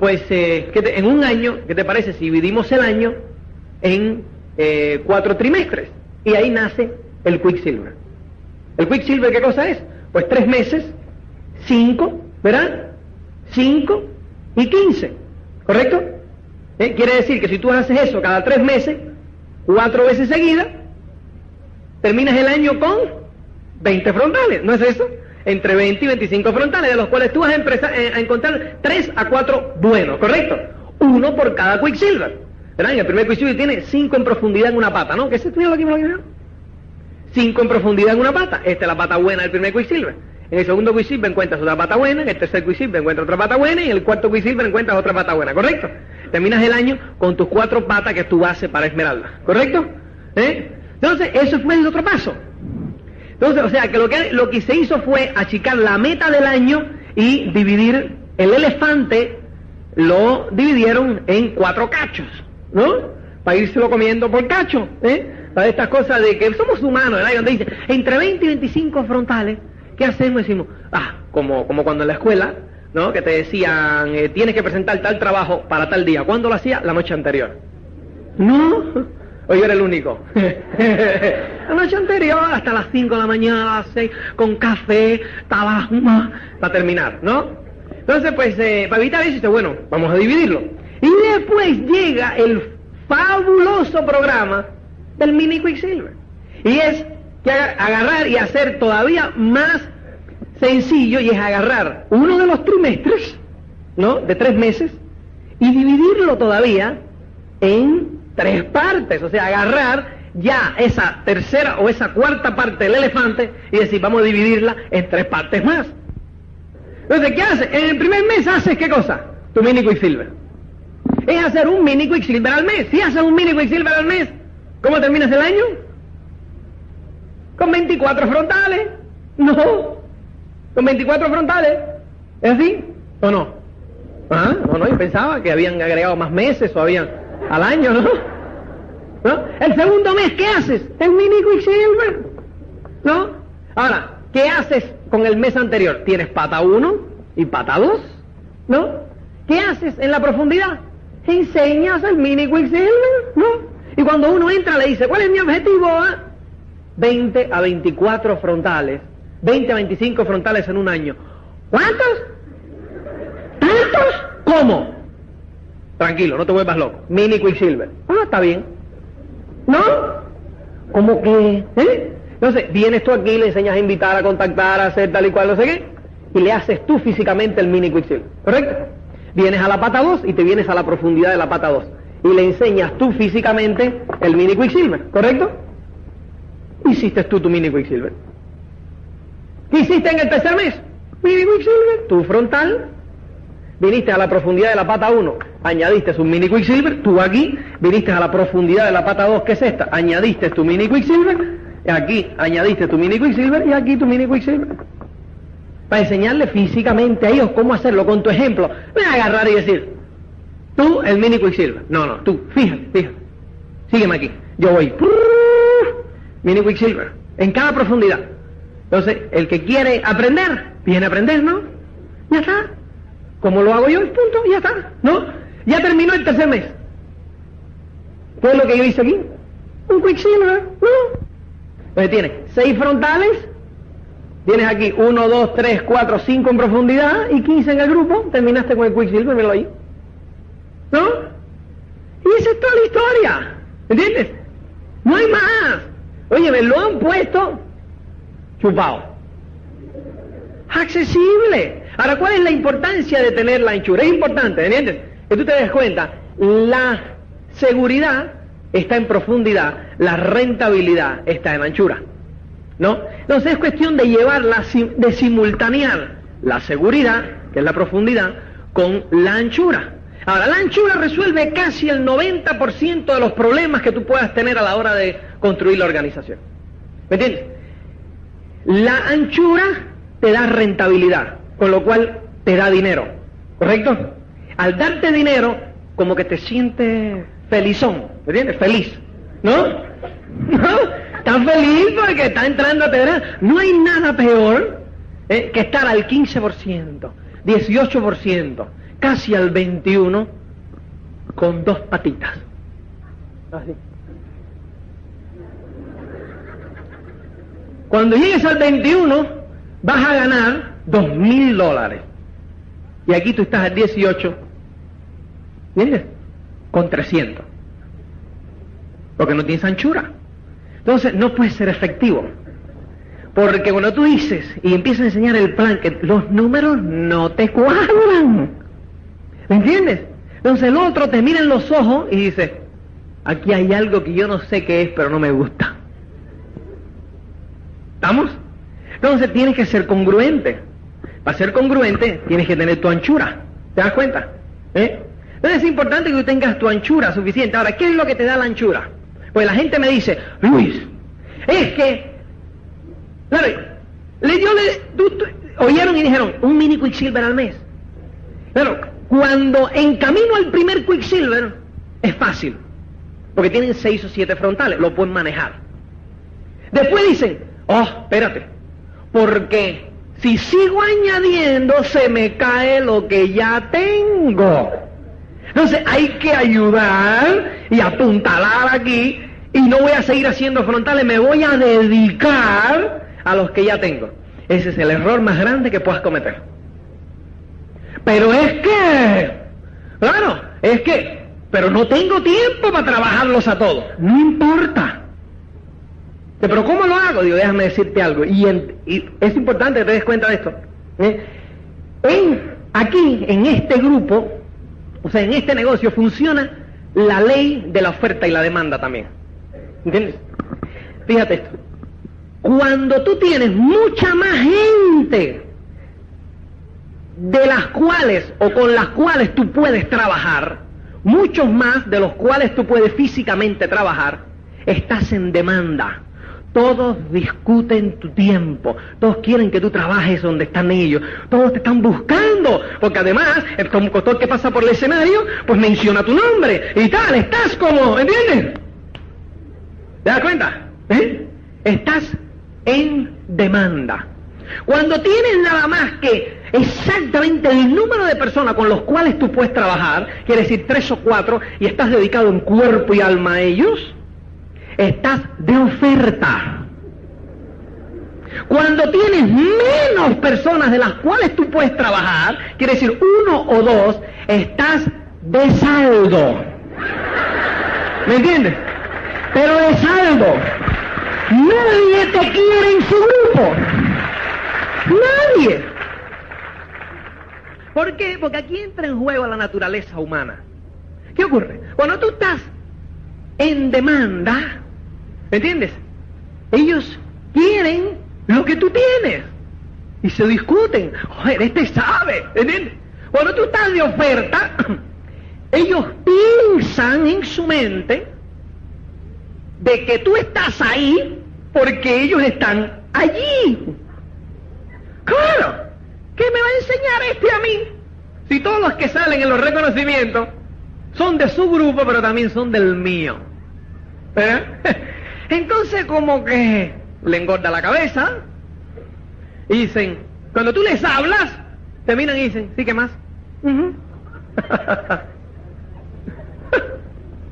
pues en un año, ¿qué te parece si dividimos el año en cuatro trimestres? Y ahí nace el Quicksilver. ¿El Quicksilver qué cosa es? Pues tres meses, cinco, ¿verdad? Cinco y quince, ¿correcto? ¿Eh? Quiere decir que si tú haces eso cada tres meses, cuatro veces seguidas, terminas el año con 20 frontales, ¿no es eso? Entre 20 y 25 frontales, de los cuales tú vas a, empezar, eh, a encontrar tres a cuatro buenos, ¿correcto? Uno por cada Quicksilver. ¿Verdad? el primer Quicksilver tiene cinco en profundidad en una pata, ¿no? ¿Qué se estudió aquí? cinco en profundidad en una pata. Esta es la pata buena del primer Quicksilver. En el segundo Quicksilver encuentras otra pata buena, en el tercer Quicksilver encuentras otra pata buena y en el cuarto Quicksilver encuentras otra pata buena, ¿correcto? Terminas el año con tus cuatro patas que es tu base para esmeralda, ¿correcto? ¿Eh? Entonces, eso fue el otro paso. Entonces, o sea, que lo, que lo que se hizo fue achicar la meta del año y dividir el elefante, lo dividieron en cuatro cachos, ¿no? Para lo comiendo por cacho, ¿eh? para estas cosas de que somos humanos, ¿verdad? donde dice, entre 20 y 25 frontales, ¿qué hacemos? Decimos, ah, como, como cuando en la escuela, ¿no? Que te decían, eh, tienes que presentar tal trabajo para tal día. ¿Cuándo lo hacía? La noche anterior. No, hoy yo era el único. la [laughs] noche anterior, hasta las 5 de la mañana, a las 6, con café, tabaco, para terminar, ¿no? Entonces, pues, eh, para evitar eso, dice, bueno, vamos a dividirlo. Y después llega el fabuloso programa del mini Quicksilver. Y es que agarrar y hacer todavía más sencillo y es agarrar uno de los trimestres, ¿no? De tres meses y dividirlo todavía en tres partes. O sea, agarrar ya esa tercera o esa cuarta parte del elefante y decir, vamos a dividirla en tres partes más. Entonces, ¿qué haces? En el primer mes haces qué cosa? Tu mini Quicksilver. Es hacer un mini Quicksilver al mes. Si haces un mini Quicksilver al mes, ¿Cómo terminas el año? Con 24 frontales. No. Con 24 frontales. ¿Es así? ¿O no? Ah, no, no, yo pensaba que habían agregado más meses o habían al año, ¿no? ¿No? El segundo mes, ¿qué haces? El mini Quicksilver. ¿No? Ahora, ¿qué haces con el mes anterior? Tienes pata 1 y pata 2, ¿no? ¿Qué haces en la profundidad? Enseñas el mini Quicksilver, ¿no? Y cuando uno entra le dice, ¿cuál es mi objetivo? 20 ah? a 24 frontales. 20 a 25 frontales en un año. ¿Cuántos? ¿Tantos? ¿Cómo? Tranquilo, no te vuelvas loco. Mini Quicksilver. Ah, está bien. ¿No? ¿Cómo que? ¿Eh? Entonces, vienes tú aquí, le enseñas a invitar, a contactar, a hacer tal y cual, no sé qué, y le haces tú físicamente el mini Quicksilver. ¿Correcto? Vienes a la pata 2 y te vienes a la profundidad de la pata 2 y le enseñas tú físicamente el mini Quicksilver, ¿correcto? Hiciste tú tu mini Quicksilver. ¿Qué hiciste en el tercer mes? Mini Quicksilver, tu frontal. Viniste a la profundidad de la pata 1, añadiste un mini Quicksilver, tú aquí, viniste a la profundidad de la pata 2, que es esta, añadiste tu mini Quicksilver, aquí añadiste tu mini Quicksilver y aquí tu mini Quicksilver. Para enseñarle físicamente a ellos cómo hacerlo con tu ejemplo. Voy a agarrar y decir, Tú, el mini Quicksilver. No, no, tú, fíjate, fíjate. Sígueme aquí. Yo voy. Mini Quicksilver. En cada profundidad. Entonces, el que quiere aprender, viene a aprender, ¿no? Ya está. Como lo hago yo, punto, ya está. ¿No? Ya terminó el tercer mes. ¿Qué es lo que yo hice aquí? Un Quicksilver, ¿no? Entonces tienes seis frontales, tienes aquí 1, 2, 3, 4, 5 en profundidad y 15 en el grupo. Terminaste con el Quicksilver, míralo ahí. ¿No? Y esa es toda la historia. ¿Entiendes? No hay más. Oye, me lo han puesto chupado. Accesible. Ahora, ¿cuál es la importancia de tener la anchura? Es importante, ¿entiendes? Que tú te des cuenta, la seguridad está en profundidad, la rentabilidad está en anchura. ¿No? Entonces es cuestión de llevarla, de simultanear la seguridad, que es la profundidad, con la anchura. Ahora, la anchura resuelve casi el 90% de los problemas que tú puedas tener a la hora de construir la organización. ¿Me entiendes? La anchura te da rentabilidad, con lo cual te da dinero, ¿correcto? Al darte dinero, como que te sientes felizón, ¿me entiendes? Feliz, ¿no? [laughs] ¿No? Estás feliz porque está entrando a tener. No hay nada peor eh, que estar al 15%, 18%, casi al 21% con dos patitas. Así. Cuando llegues al 21, vas a ganar dos mil dólares. Y aquí tú estás al 18, ¿entiendes? Con 300. Porque no tienes anchura. Entonces no puede ser efectivo. Porque cuando tú dices y empiezas a enseñar el plan, que los números no te cuadran. ¿Me entiendes? Entonces el otro te mira en los ojos y dice, aquí hay algo que yo no sé qué es, pero no me gusta. ¿Estamos? Entonces tienes que ser congruente. Para ser congruente tienes que tener tu anchura. ¿Te das cuenta? ¿Eh? Entonces es importante que tú tengas tu anchura suficiente. Ahora, ¿qué es lo que te da la anchura? Pues la gente me dice, Luis, es que, claro, le dio, le, oyeron y dijeron, un mini Quicksilver al mes. Pero cuando en camino al primer Quicksilver es fácil, porque tienen seis o siete frontales, lo pueden manejar. Después dicen, Oh, espérate, porque si sigo añadiendo se me cae lo que ya tengo. Entonces hay que ayudar y apuntalar aquí y no voy a seguir haciendo frontales, me voy a dedicar a los que ya tengo. Ese es el error más grande que puedas cometer. Pero es que, claro, es que, pero no tengo tiempo para trabajarlos a todos. No importa. Pero ¿cómo lo hago? Digo, déjame decirte algo. Y, es importante que te des cuenta de esto. ¿eh? En, aquí, en este grupo, o sea, en este negocio, funciona la ley de la oferta y la demanda también. ¿Entiendes? Fíjate esto. Cuando tú tienes mucha más gente de las cuales o con las cuales tú puedes trabajar, muchos más de los cuales tú puedes físicamente trabajar, estás en demanda. Todos discuten tu tiempo, todos quieren que tú trabajes donde están ellos, todos te están buscando, porque además el conductor que pasa por el escenario, pues menciona tu nombre y tal, estás como, ¿entiendes? ¿Te das cuenta? ¿Eh? Estás en demanda. Cuando tienes nada más que exactamente el número de personas con los cuales tú puedes trabajar, quiere decir tres o cuatro, y estás dedicado en cuerpo y alma a ellos, estás de oferta. Cuando tienes menos personas de las cuales tú puedes trabajar, quiere decir uno o dos, estás de saldo. ¿Me entiendes? Pero de saldo. Nadie te quiere en su grupo. Nadie. ¿Por qué? Porque aquí entra en juego la naturaleza humana. ¿Qué ocurre? Cuando tú estás en demanda, ¿Me entiendes? Ellos quieren lo que tú tienes. Y se discuten. Joder, este sabe. ¿Entiendes? Cuando tú estás de oferta, [clears throat] ellos piensan en su mente de que tú estás ahí porque ellos están allí. Claro, ¿qué me va a enseñar este a mí? Si todos los que salen en los reconocimientos son de su grupo, pero también son del mío. ¿Eh? [laughs] Entonces como que le engorda la cabeza y dicen, cuando tú les hablas, terminan y dicen, ¿sí qué más?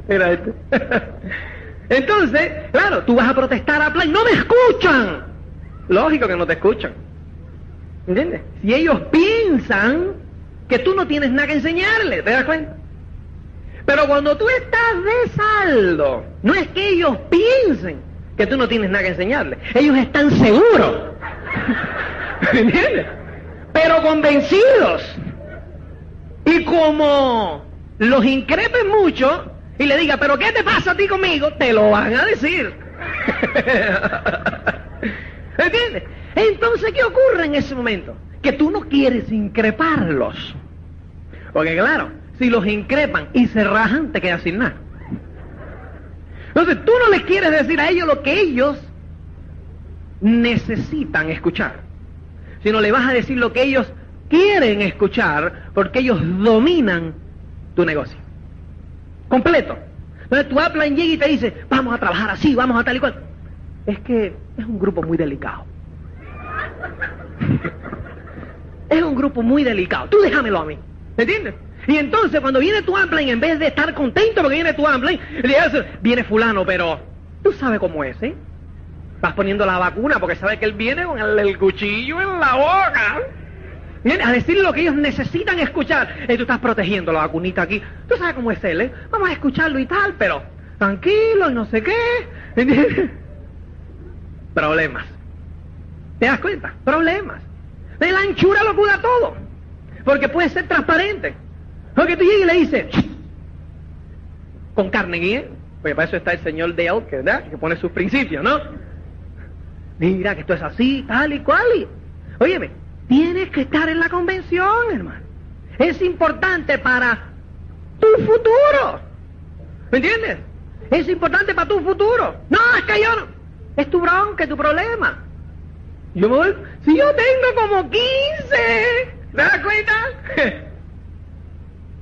Mira [laughs] este. [laughs] Entonces, claro, tú vas a protestar a plan, no me escuchan. Lógico que no te escuchan. ¿Entiendes? Si ellos piensan que tú no tienes nada que enseñarles, ¿te das cuenta? Pero cuando tú estás de saldo, no es que ellos piensen que tú no tienes nada que enseñarles, ellos están seguros. [laughs] ¿Entiendes? Pero convencidos. Y como los increpen mucho y le diga, pero ¿qué te pasa a ti conmigo? Te lo van a decir. [laughs] ¿Entiendes? Entonces, ¿qué ocurre en ese momento? Que tú no quieres increparlos. Porque claro, si los increpan y se rajan, te quedas sin nada. Entonces, tú no les quieres decir a ellos lo que ellos necesitan escuchar, sino le vas a decir lo que ellos quieren escuchar porque ellos dominan tu negocio. Completo. Entonces tu Upline llega y te dice, vamos a trabajar así, vamos a tal y cual. Es que es un grupo muy delicado. [laughs] es un grupo muy delicado. Tú déjamelo a mí. ¿Me entiendes? Y entonces cuando viene tu Upline, en vez de estar contento porque viene tu Upline, le dice, viene fulano, pero tú sabes cómo es, ¿eh? Vas poniendo la vacuna porque sabes que él viene con el cuchillo en la boca a decirle lo que ellos necesitan escuchar. Y tú estás protegiendo la vacunita aquí. Tú sabes cómo es él, ¿eh? Vamos a escucharlo y tal, pero tranquilo y no sé qué. [laughs] Problemas. ¿Te das cuenta? Problemas. De la anchura lo cura todo. Porque puede ser transparente. Porque tú llegas y le dices, con carne ¿eh? Porque para eso está el señor Dale, que, ¿verdad? que pone sus principios, ¿no? Mira que esto es así, tal y cual. Y... Óyeme, Tienes que estar en la convención, hermano. Es importante para tu futuro. ¿Me entiendes? Es importante para tu futuro. No, es que yo no. Es tu bronca, es tu problema. Yo voy, si yo tengo como 15, ¿te das cuenta?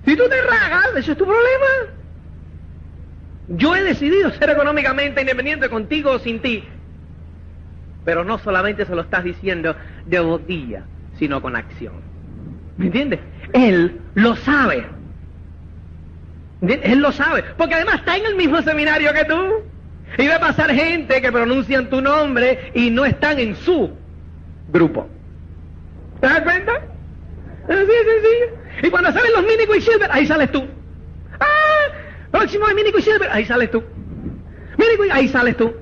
Si tú te ragas, eso es tu problema. Yo he decidido ser económicamente independiente contigo o sin ti. Pero no solamente se lo estás diciendo de boquilla sino con acción. ¿Me entiendes? Él lo sabe. Él lo sabe. Porque además está en el mismo seminario que tú. Y va a pasar gente que pronuncian tu nombre y no están en su grupo. ¿Te das cuenta? Así es sencillo. Y cuando salen los mini Quicksilver, ahí sales tú. ¡Ah! Próximo de mini Quicksilver, ahí sales tú. Mini ahí sales tú.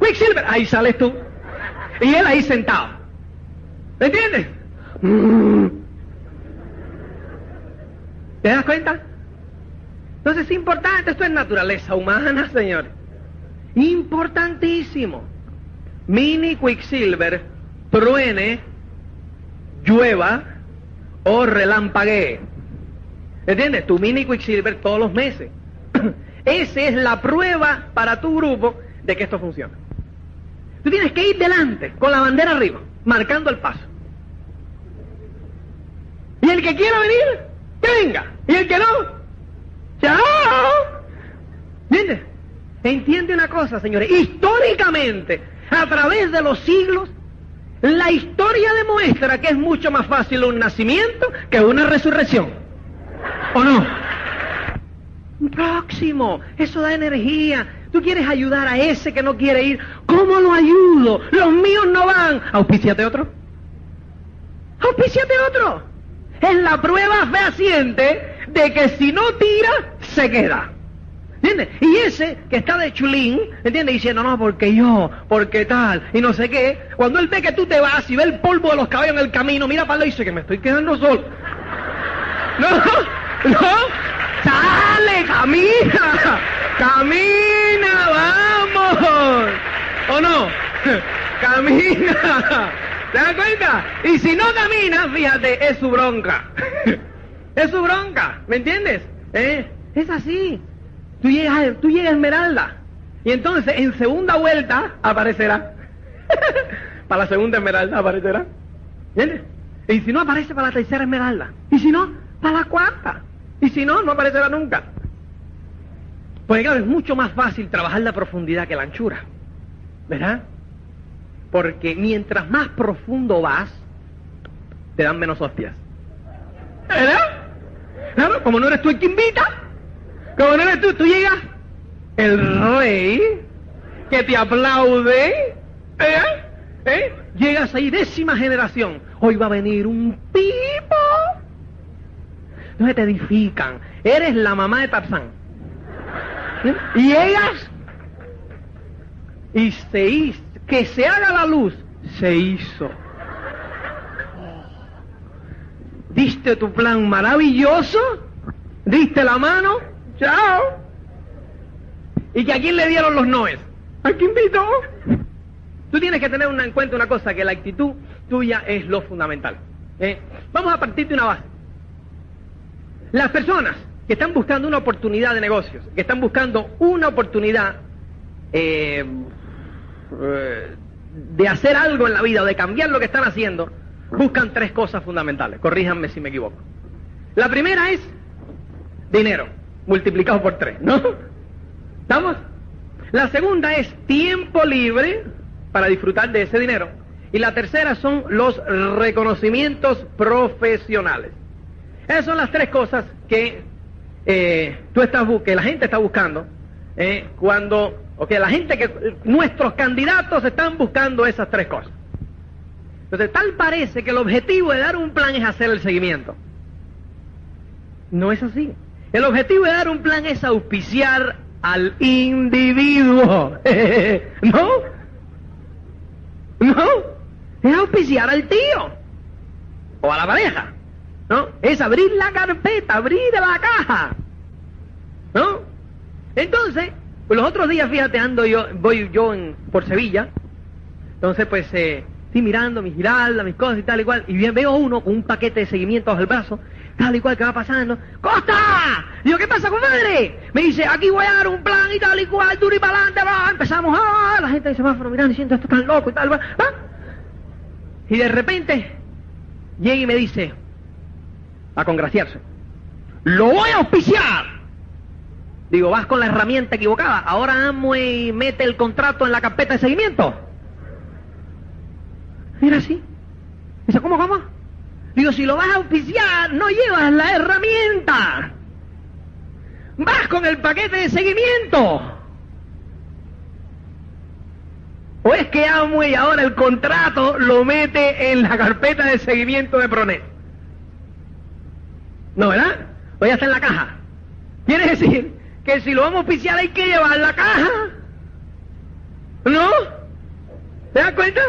Quicksilver, ahí sales tú. Y él ahí sentado. ¿Me entiendes? ¿Te das cuenta? Entonces es importante, esto es naturaleza humana, señores. Importantísimo. Mini Quicksilver truene, llueva o relampaguee. ¿Entiendes? Tu mini Quicksilver todos los meses. [clears throat] Esa es la prueba para tu grupo de que esto funciona. Tú tienes que ir delante, con la bandera arriba marcando el paso. Y el que quiera venir, que venga. Y el que no, chao. ¿Entiendes? Entiende una cosa, señores. Históricamente, a través de los siglos, la historia demuestra que es mucho más fácil un nacimiento que una resurrección. ¿O no? Próximo, eso da energía. Tú quieres ayudar a ese que no quiere ir. ¿Cómo lo ayudo? Los míos no van. Auspíciate otro. Auspíciate otro. Es la prueba fehaciente de que si no tira, se queda. ¿Entiendes? Y ese que está de chulín, ¿entiendes? Diciendo, no, porque yo, porque tal, y no sé qué. Cuando él ve que tú te vas y ve el polvo de los caballos en el camino, mira para y dice que me estoy quedando solo. No, no, sale, camina, camina, vamos. ¿O no? Camina. ¿Te das cuenta? Y si no camina, fíjate, es su bronca. es su bronca, ¿me entiendes? ¿Eh? Es así. Tú llegas, tú llegas a Esmeralda. Y entonces en segunda vuelta aparecerá. [laughs] para la segunda Esmeralda aparecerá. ¿Entiendes? Y si no aparece para la tercera Esmeralda. Y si no, para la cuarta. Y si no, no aparecerá nunca. Porque claro, es mucho más fácil trabajar la profundidad que la anchura. ¿Verdad? Porque mientras más profundo vas, te dan menos hostias. ¿Verdad? Claro, como no eres tú el que invita, como no eres tú, tú llegas el rey, que te aplaude, ¿eh? ¿Eh? Llegas a décima generación. Hoy va a venir un tipo. Entonces te edifican. Eres la mamá de Tarzán. Y ellas. Y se hizo. Que se haga la luz. Se hizo. Diste tu plan maravilloso. Diste la mano. Chao. ¿Y que a quién le dieron los noes? ¿A quién invitó? Tú tienes que tener en cuenta una cosa, que la actitud tuya es lo fundamental. ¿eh? Vamos a partir de una base. Las personas que están buscando una oportunidad de negocios, que están buscando una oportunidad eh, eh, de hacer algo en la vida o de cambiar lo que están haciendo, buscan tres cosas fundamentales. Corríjanme si me equivoco. La primera es dinero, multiplicado por tres, ¿no? ¿Estamos? La segunda es tiempo libre, para disfrutar de ese dinero. Y la tercera son los reconocimientos profesionales. Esas son las tres cosas que eh, tú estás que la gente está buscando eh, cuando, o que la gente que nuestros candidatos están buscando esas tres cosas. Entonces, tal parece que el objetivo de dar un plan es hacer el seguimiento. No es así. El objetivo de dar un plan es auspiciar al individuo. [laughs] ¿No? No, es auspiciar al tío o a la pareja. ¿No? Es abrir la carpeta, abrir la caja. ¿No? Entonces, pues los otros días, fíjate, ando yo, voy yo en, por Sevilla. Entonces, pues, eh, estoy mirando mis giraldas, mis cosas y tal y cual. Y bien veo uno con un paquete de seguimiento bajo el brazo, tal y cual que va pasando. ¡Costa! Digo, ¿qué pasa, compadre? Me dice, aquí voy a dar un plan y tal y cual, duro y para adelante, va. Empezamos, ¡ah! La gente dice, semáforo mirando y siento esto tan loco y tal, va. Y de repente, llega y me dice, a congraciarse, ¡lo voy a auspiciar! Digo, vas con la herramienta equivocada. Ahora amo y mete el contrato en la carpeta de seguimiento. Mira así. Dice, ¿cómo, cómo? Digo, si lo vas a auspiciar, no llevas la herramienta. Vas con el paquete de seguimiento. ¿O es que Amway ahora el contrato lo mete en la carpeta de seguimiento de Pronet? No, ¿verdad? O ya está en la caja. Quiere decir que si lo vamos a auspiciar hay que llevar la caja. ¿No? ¿Te das cuenta?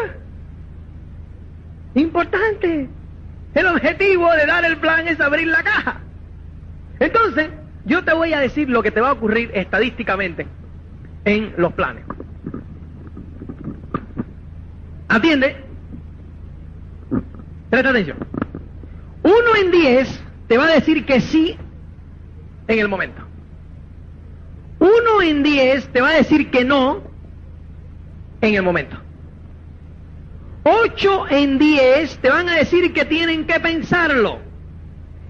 Importante. El objetivo de dar el plan es abrir la caja. Entonces, yo te voy a decir lo que te va a ocurrir estadísticamente en los planes. Atiende. Presta atención. Uno en diez te va a decir que sí en el momento. Uno en diez te va a decir que no en el momento. 8 en 10 te van a decir que tienen que pensarlo,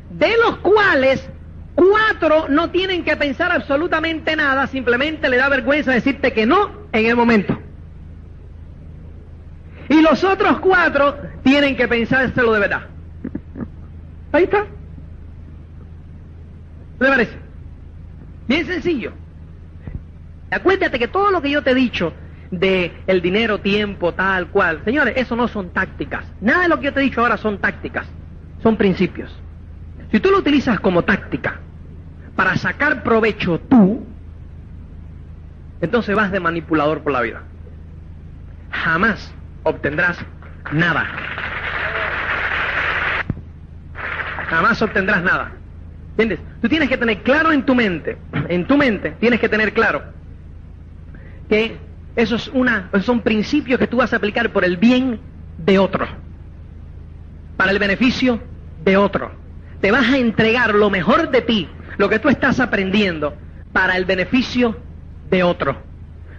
de los cuales 4 no tienen que pensar absolutamente nada, simplemente le da vergüenza decirte que no en el momento. Y los otros 4 tienen que pensárselo de verdad. Ahí está. ¿Qué parece? Bien sencillo. Acuérdate que todo lo que yo te he dicho de el dinero, tiempo, tal cual. Señores, eso no son tácticas. Nada de lo que yo te he dicho ahora son tácticas, son principios. Si tú lo utilizas como táctica para sacar provecho tú, entonces vas de manipulador por la vida. Jamás obtendrás nada. Jamás obtendrás nada. ¿Entiendes? Tú tienes que tener claro en tu mente, en tu mente tienes que tener claro que eso es una, son principios que tú vas a aplicar por el bien de otro, para el beneficio de otro. Te vas a entregar lo mejor de ti, lo que tú estás aprendiendo, para el beneficio de otro.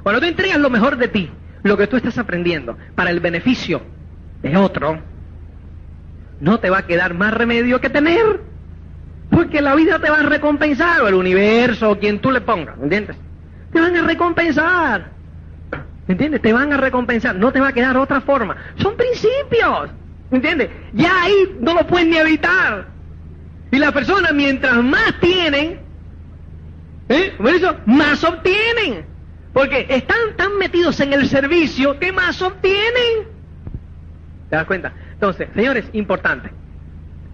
Cuando tú entregas lo mejor de ti, lo que tú estás aprendiendo, para el beneficio de otro, no te va a quedar más remedio que tener, porque la vida te va a recompensar, o el universo, o quien tú le pongas, ¿entiendes? Te van a recompensar. ¿Me entiendes? Te van a recompensar, no te va a quedar otra forma. Son principios, ¿me entiendes? Ya ahí no lo pueden ni evitar. Y las personas mientras más tienen, ¿Eh? Por eso, más obtienen. Porque están tan metidos en el servicio que más obtienen. ¿Te das cuenta? Entonces, señores, importante.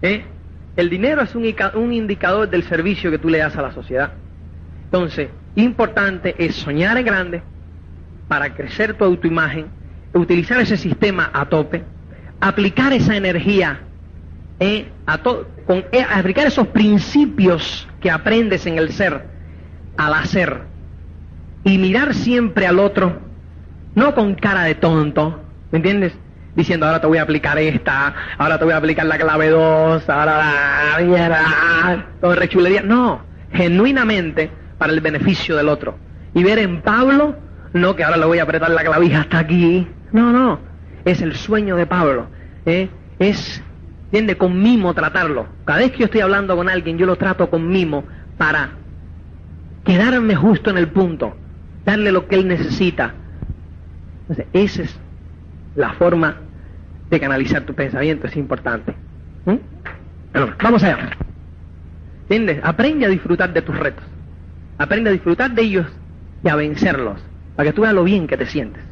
¿eh? El dinero es un, un indicador del servicio que tú le das a la sociedad. Entonces, importante es soñar en grande para crecer tu autoimagen, utilizar ese sistema a tope, aplicar esa energía, ¿eh? a con, eh, aplicar esos principios que aprendes en el ser al hacer y mirar siempre al otro, no con cara de tonto, ¿me entiendes? Diciendo, ahora te voy a aplicar esta, ahora te voy a aplicar la clave 2, ahora la mierda, todo rechulería. No, genuinamente para el beneficio del otro. Y ver en Pablo, no que ahora le voy a apretar la clavija hasta aquí. No, no, es el sueño de Pablo. ¿eh? Es, ¿entiende? Con mimo tratarlo. Cada vez que yo estoy hablando con alguien, yo lo trato con mimo para quedarme justo en el punto, darle lo que él necesita. Entonces, esa es la forma de canalizar tu pensamiento, es importante. ¿Mm? vamos allá. ¿Entiendes? Aprende a disfrutar de tus retos. Aprende a disfrutar de ellos y a vencerlos, para que tú veas lo bien que te sientes.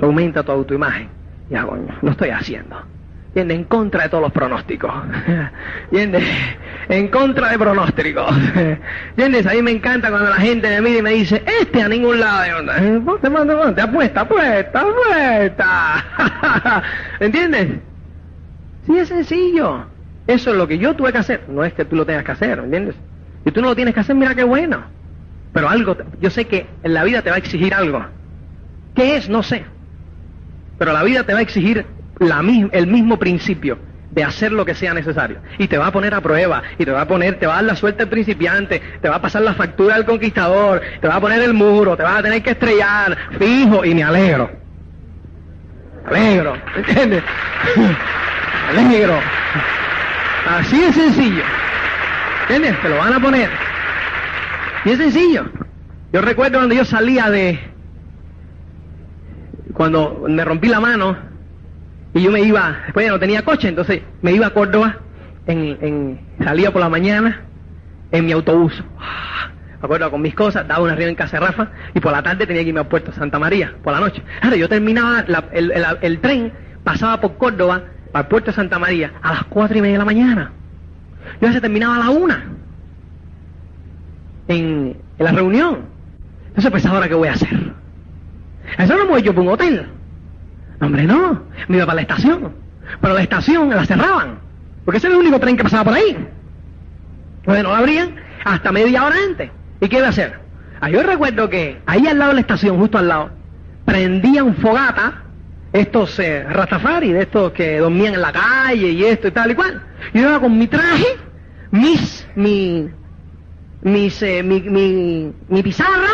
aumenta tu autoimagen. Ya, coño, lo estoy haciendo. ¿Entiendes? En contra de todos los pronósticos. [laughs] ¿Entiendes? En contra de pronósticos. [laughs] ¿Entiendes? A mí me encanta cuando la gente me mira y me dice, este a ningún lado. Ponte, ponte, ponte, apuesta, apuesta, apuesta. [laughs] ¿Entiendes? Sí, es sencillo. Eso es lo que yo tuve que hacer. No es que tú lo tengas que hacer, ¿entiendes? Si tú no lo tienes que hacer, mira qué bueno. Pero algo, yo sé que en la vida te va a exigir algo. ¿Qué es? No sé. Pero la vida te va a exigir el mismo principio de hacer lo que sea necesario. Y te va a poner a prueba, y te va a poner, te va a dar la suerte al principiante, te va a pasar la factura al conquistador, te va a poner el muro, te vas a tener que estrellar, fijo, y me alegro. alegro, ¿entiendes? [laughs] alegro. Así es sencillo. ¿Entiendes? Te lo van a poner. Y es sencillo. Yo recuerdo cuando yo salía de... Cuando me rompí la mano, y yo me iba, después ya no tenía coche, entonces me iba a Córdoba, en, salía por la mañana en mi autobús. Me acuerdo con mis cosas, daba una arriba en casa de Rafa y por la tarde tenía que irme a Puerto Santa María, por la noche. Ahora yo terminaba, el, tren pasaba por Córdoba, al Puerto Santa María, a las cuatro y media de la mañana. Yo ya se terminaba a la una en, la reunión. Entonces pues ahora qué voy a hacer. Eso no me voy yo por un hotel hombre, no. Me iba para la estación. Pero la estación la cerraban. Porque ese era el único tren que pasaba por ahí. Entonces no la abrían hasta media hora antes. ¿Y qué iba a hacer? Ah, yo recuerdo que ahí al lado de la estación, justo al lado, prendían fogata estos eh, rastafari, de estos que dormían en la calle y esto y tal y cual. Yo iba con mi traje, mis, mi, mis, eh, mi, mi, mi pizarra,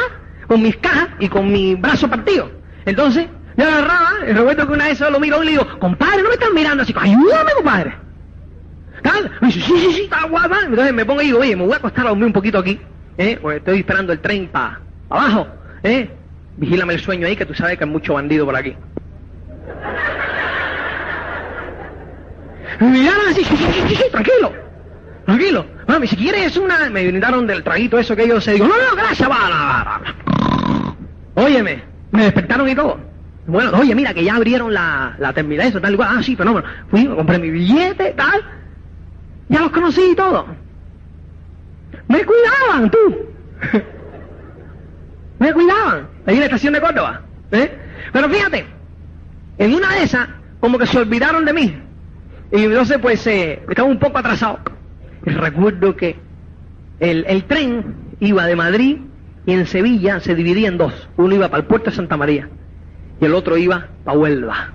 con mis cajas y con mi brazo partido. Entonces, yo agarraba, y recuerdo que una vez lo miro y le digo, compadre, no me están mirando así, ayúdame, compadre. ¿Tal? Me dice, sí, sí, sí, está guapa. Entonces me pongo y digo, oye, me voy a acostar a dormir un poquito aquí, ¿eh? Porque estoy esperando el tren para abajo, ¿eh? Vigílame el sueño ahí, que tú sabes que hay mucho bandido por aquí. [laughs] Me miraron así, sí, sí, sí, sí, tranquilo, tranquilo. Mami, si quieres una... Me brindaron del traguito eso que yo se digo, no, no, gracias, va, va, va. Óyeme, me despertaron y todo. Bueno, oye, mira, que ya abrieron la, la terminal, eso, tal igual. Ah, sí, fenómeno. Fui, compré mi billete, tal. Ya los conocí y todo. Me cuidaban, tú. [laughs] Me cuidaban. Ahí en la estación de Córdoba. ¿eh? Pero fíjate, en una de esas, como que se olvidaron de mí. Y entonces, pues, eh, estaba un poco atrasado. Recuerdo que el, el tren iba de Madrid y en Sevilla se dividía en dos. Uno iba para el puerto de Santa María y el otro iba para Huelva.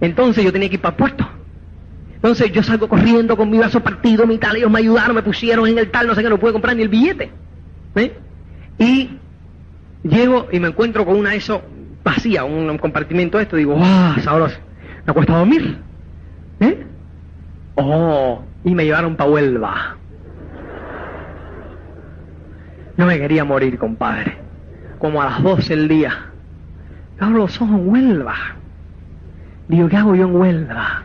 Entonces yo tenía que ir para el puerto. Entonces yo salgo corriendo con mi brazo partido, mi tal, ellos me ayudaron, me pusieron en el tal, no sé qué, no pude comprar ni el billete. ¿eh? Y llego y me encuentro con una de esos vacía, un, compartimento de esto, digo, ¡ah, sabroso! Me cuesta dormir. ¿Eh? Oh, y me llevaron para Huelva. No me quería morir, compadre. Como a las 12 del día abro los ojos en Huelva. Digo, ¿qué hago yo en Huelva?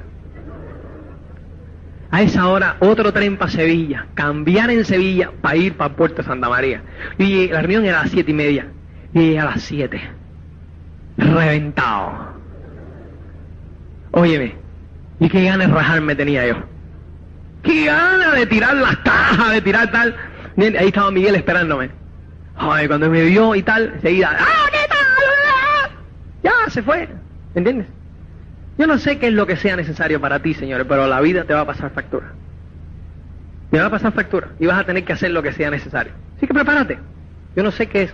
A esa hora, otro tren para Sevilla. Cambiar en Sevilla para ir para Puerto Santa María. Y la reunión era a las siete y media. Y a las siete. Reventado. Óyeme, ¿y qué ganas de rajarme tenía yo? ¡Qué ganas de tirar las cajas, de tirar tal! Ahí estaba Miguel esperándome. Ay, cuando me vio y tal, enseguida, ¡ah, qué tal! Ya, se fue. ¿Entiendes? Yo no sé qué es lo que sea necesario para ti, señores, pero la vida te va a pasar factura. Te va a pasar factura y vas a tener que hacer lo que sea necesario. Así que prepárate. Yo no sé qué es.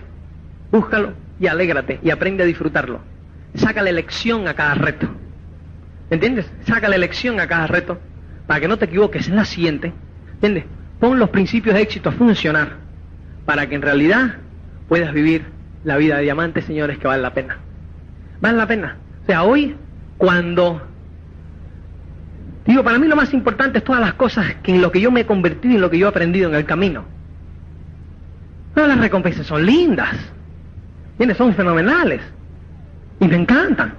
Búscalo y alégrate y aprende a disfrutarlo. Saca la elección a cada reto. ¿Entiendes? Saca la elección a cada reto para que no te equivoques en la siguiente. ¿Entiendes? Pon los principios de éxito a funcionar para que en realidad puedas vivir la vida de diamante, señores, que vale la pena. Vale la pena. O sea, hoy cuando digo, para mí lo más importante es todas las cosas que en lo que yo me he convertido y en lo que yo he aprendido en el camino. Todas las recompensas son lindas, son fenomenales y me encantan.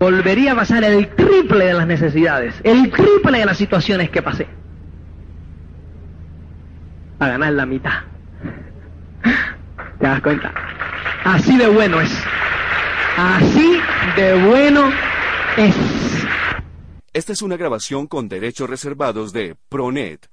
Volvería a pasar el triple de las necesidades, el triple de las situaciones que pasé, a ganar la mitad. ¿Te das cuenta? Así de bueno es. Así de bueno es. Esta es una grabación con derechos reservados de Pronet.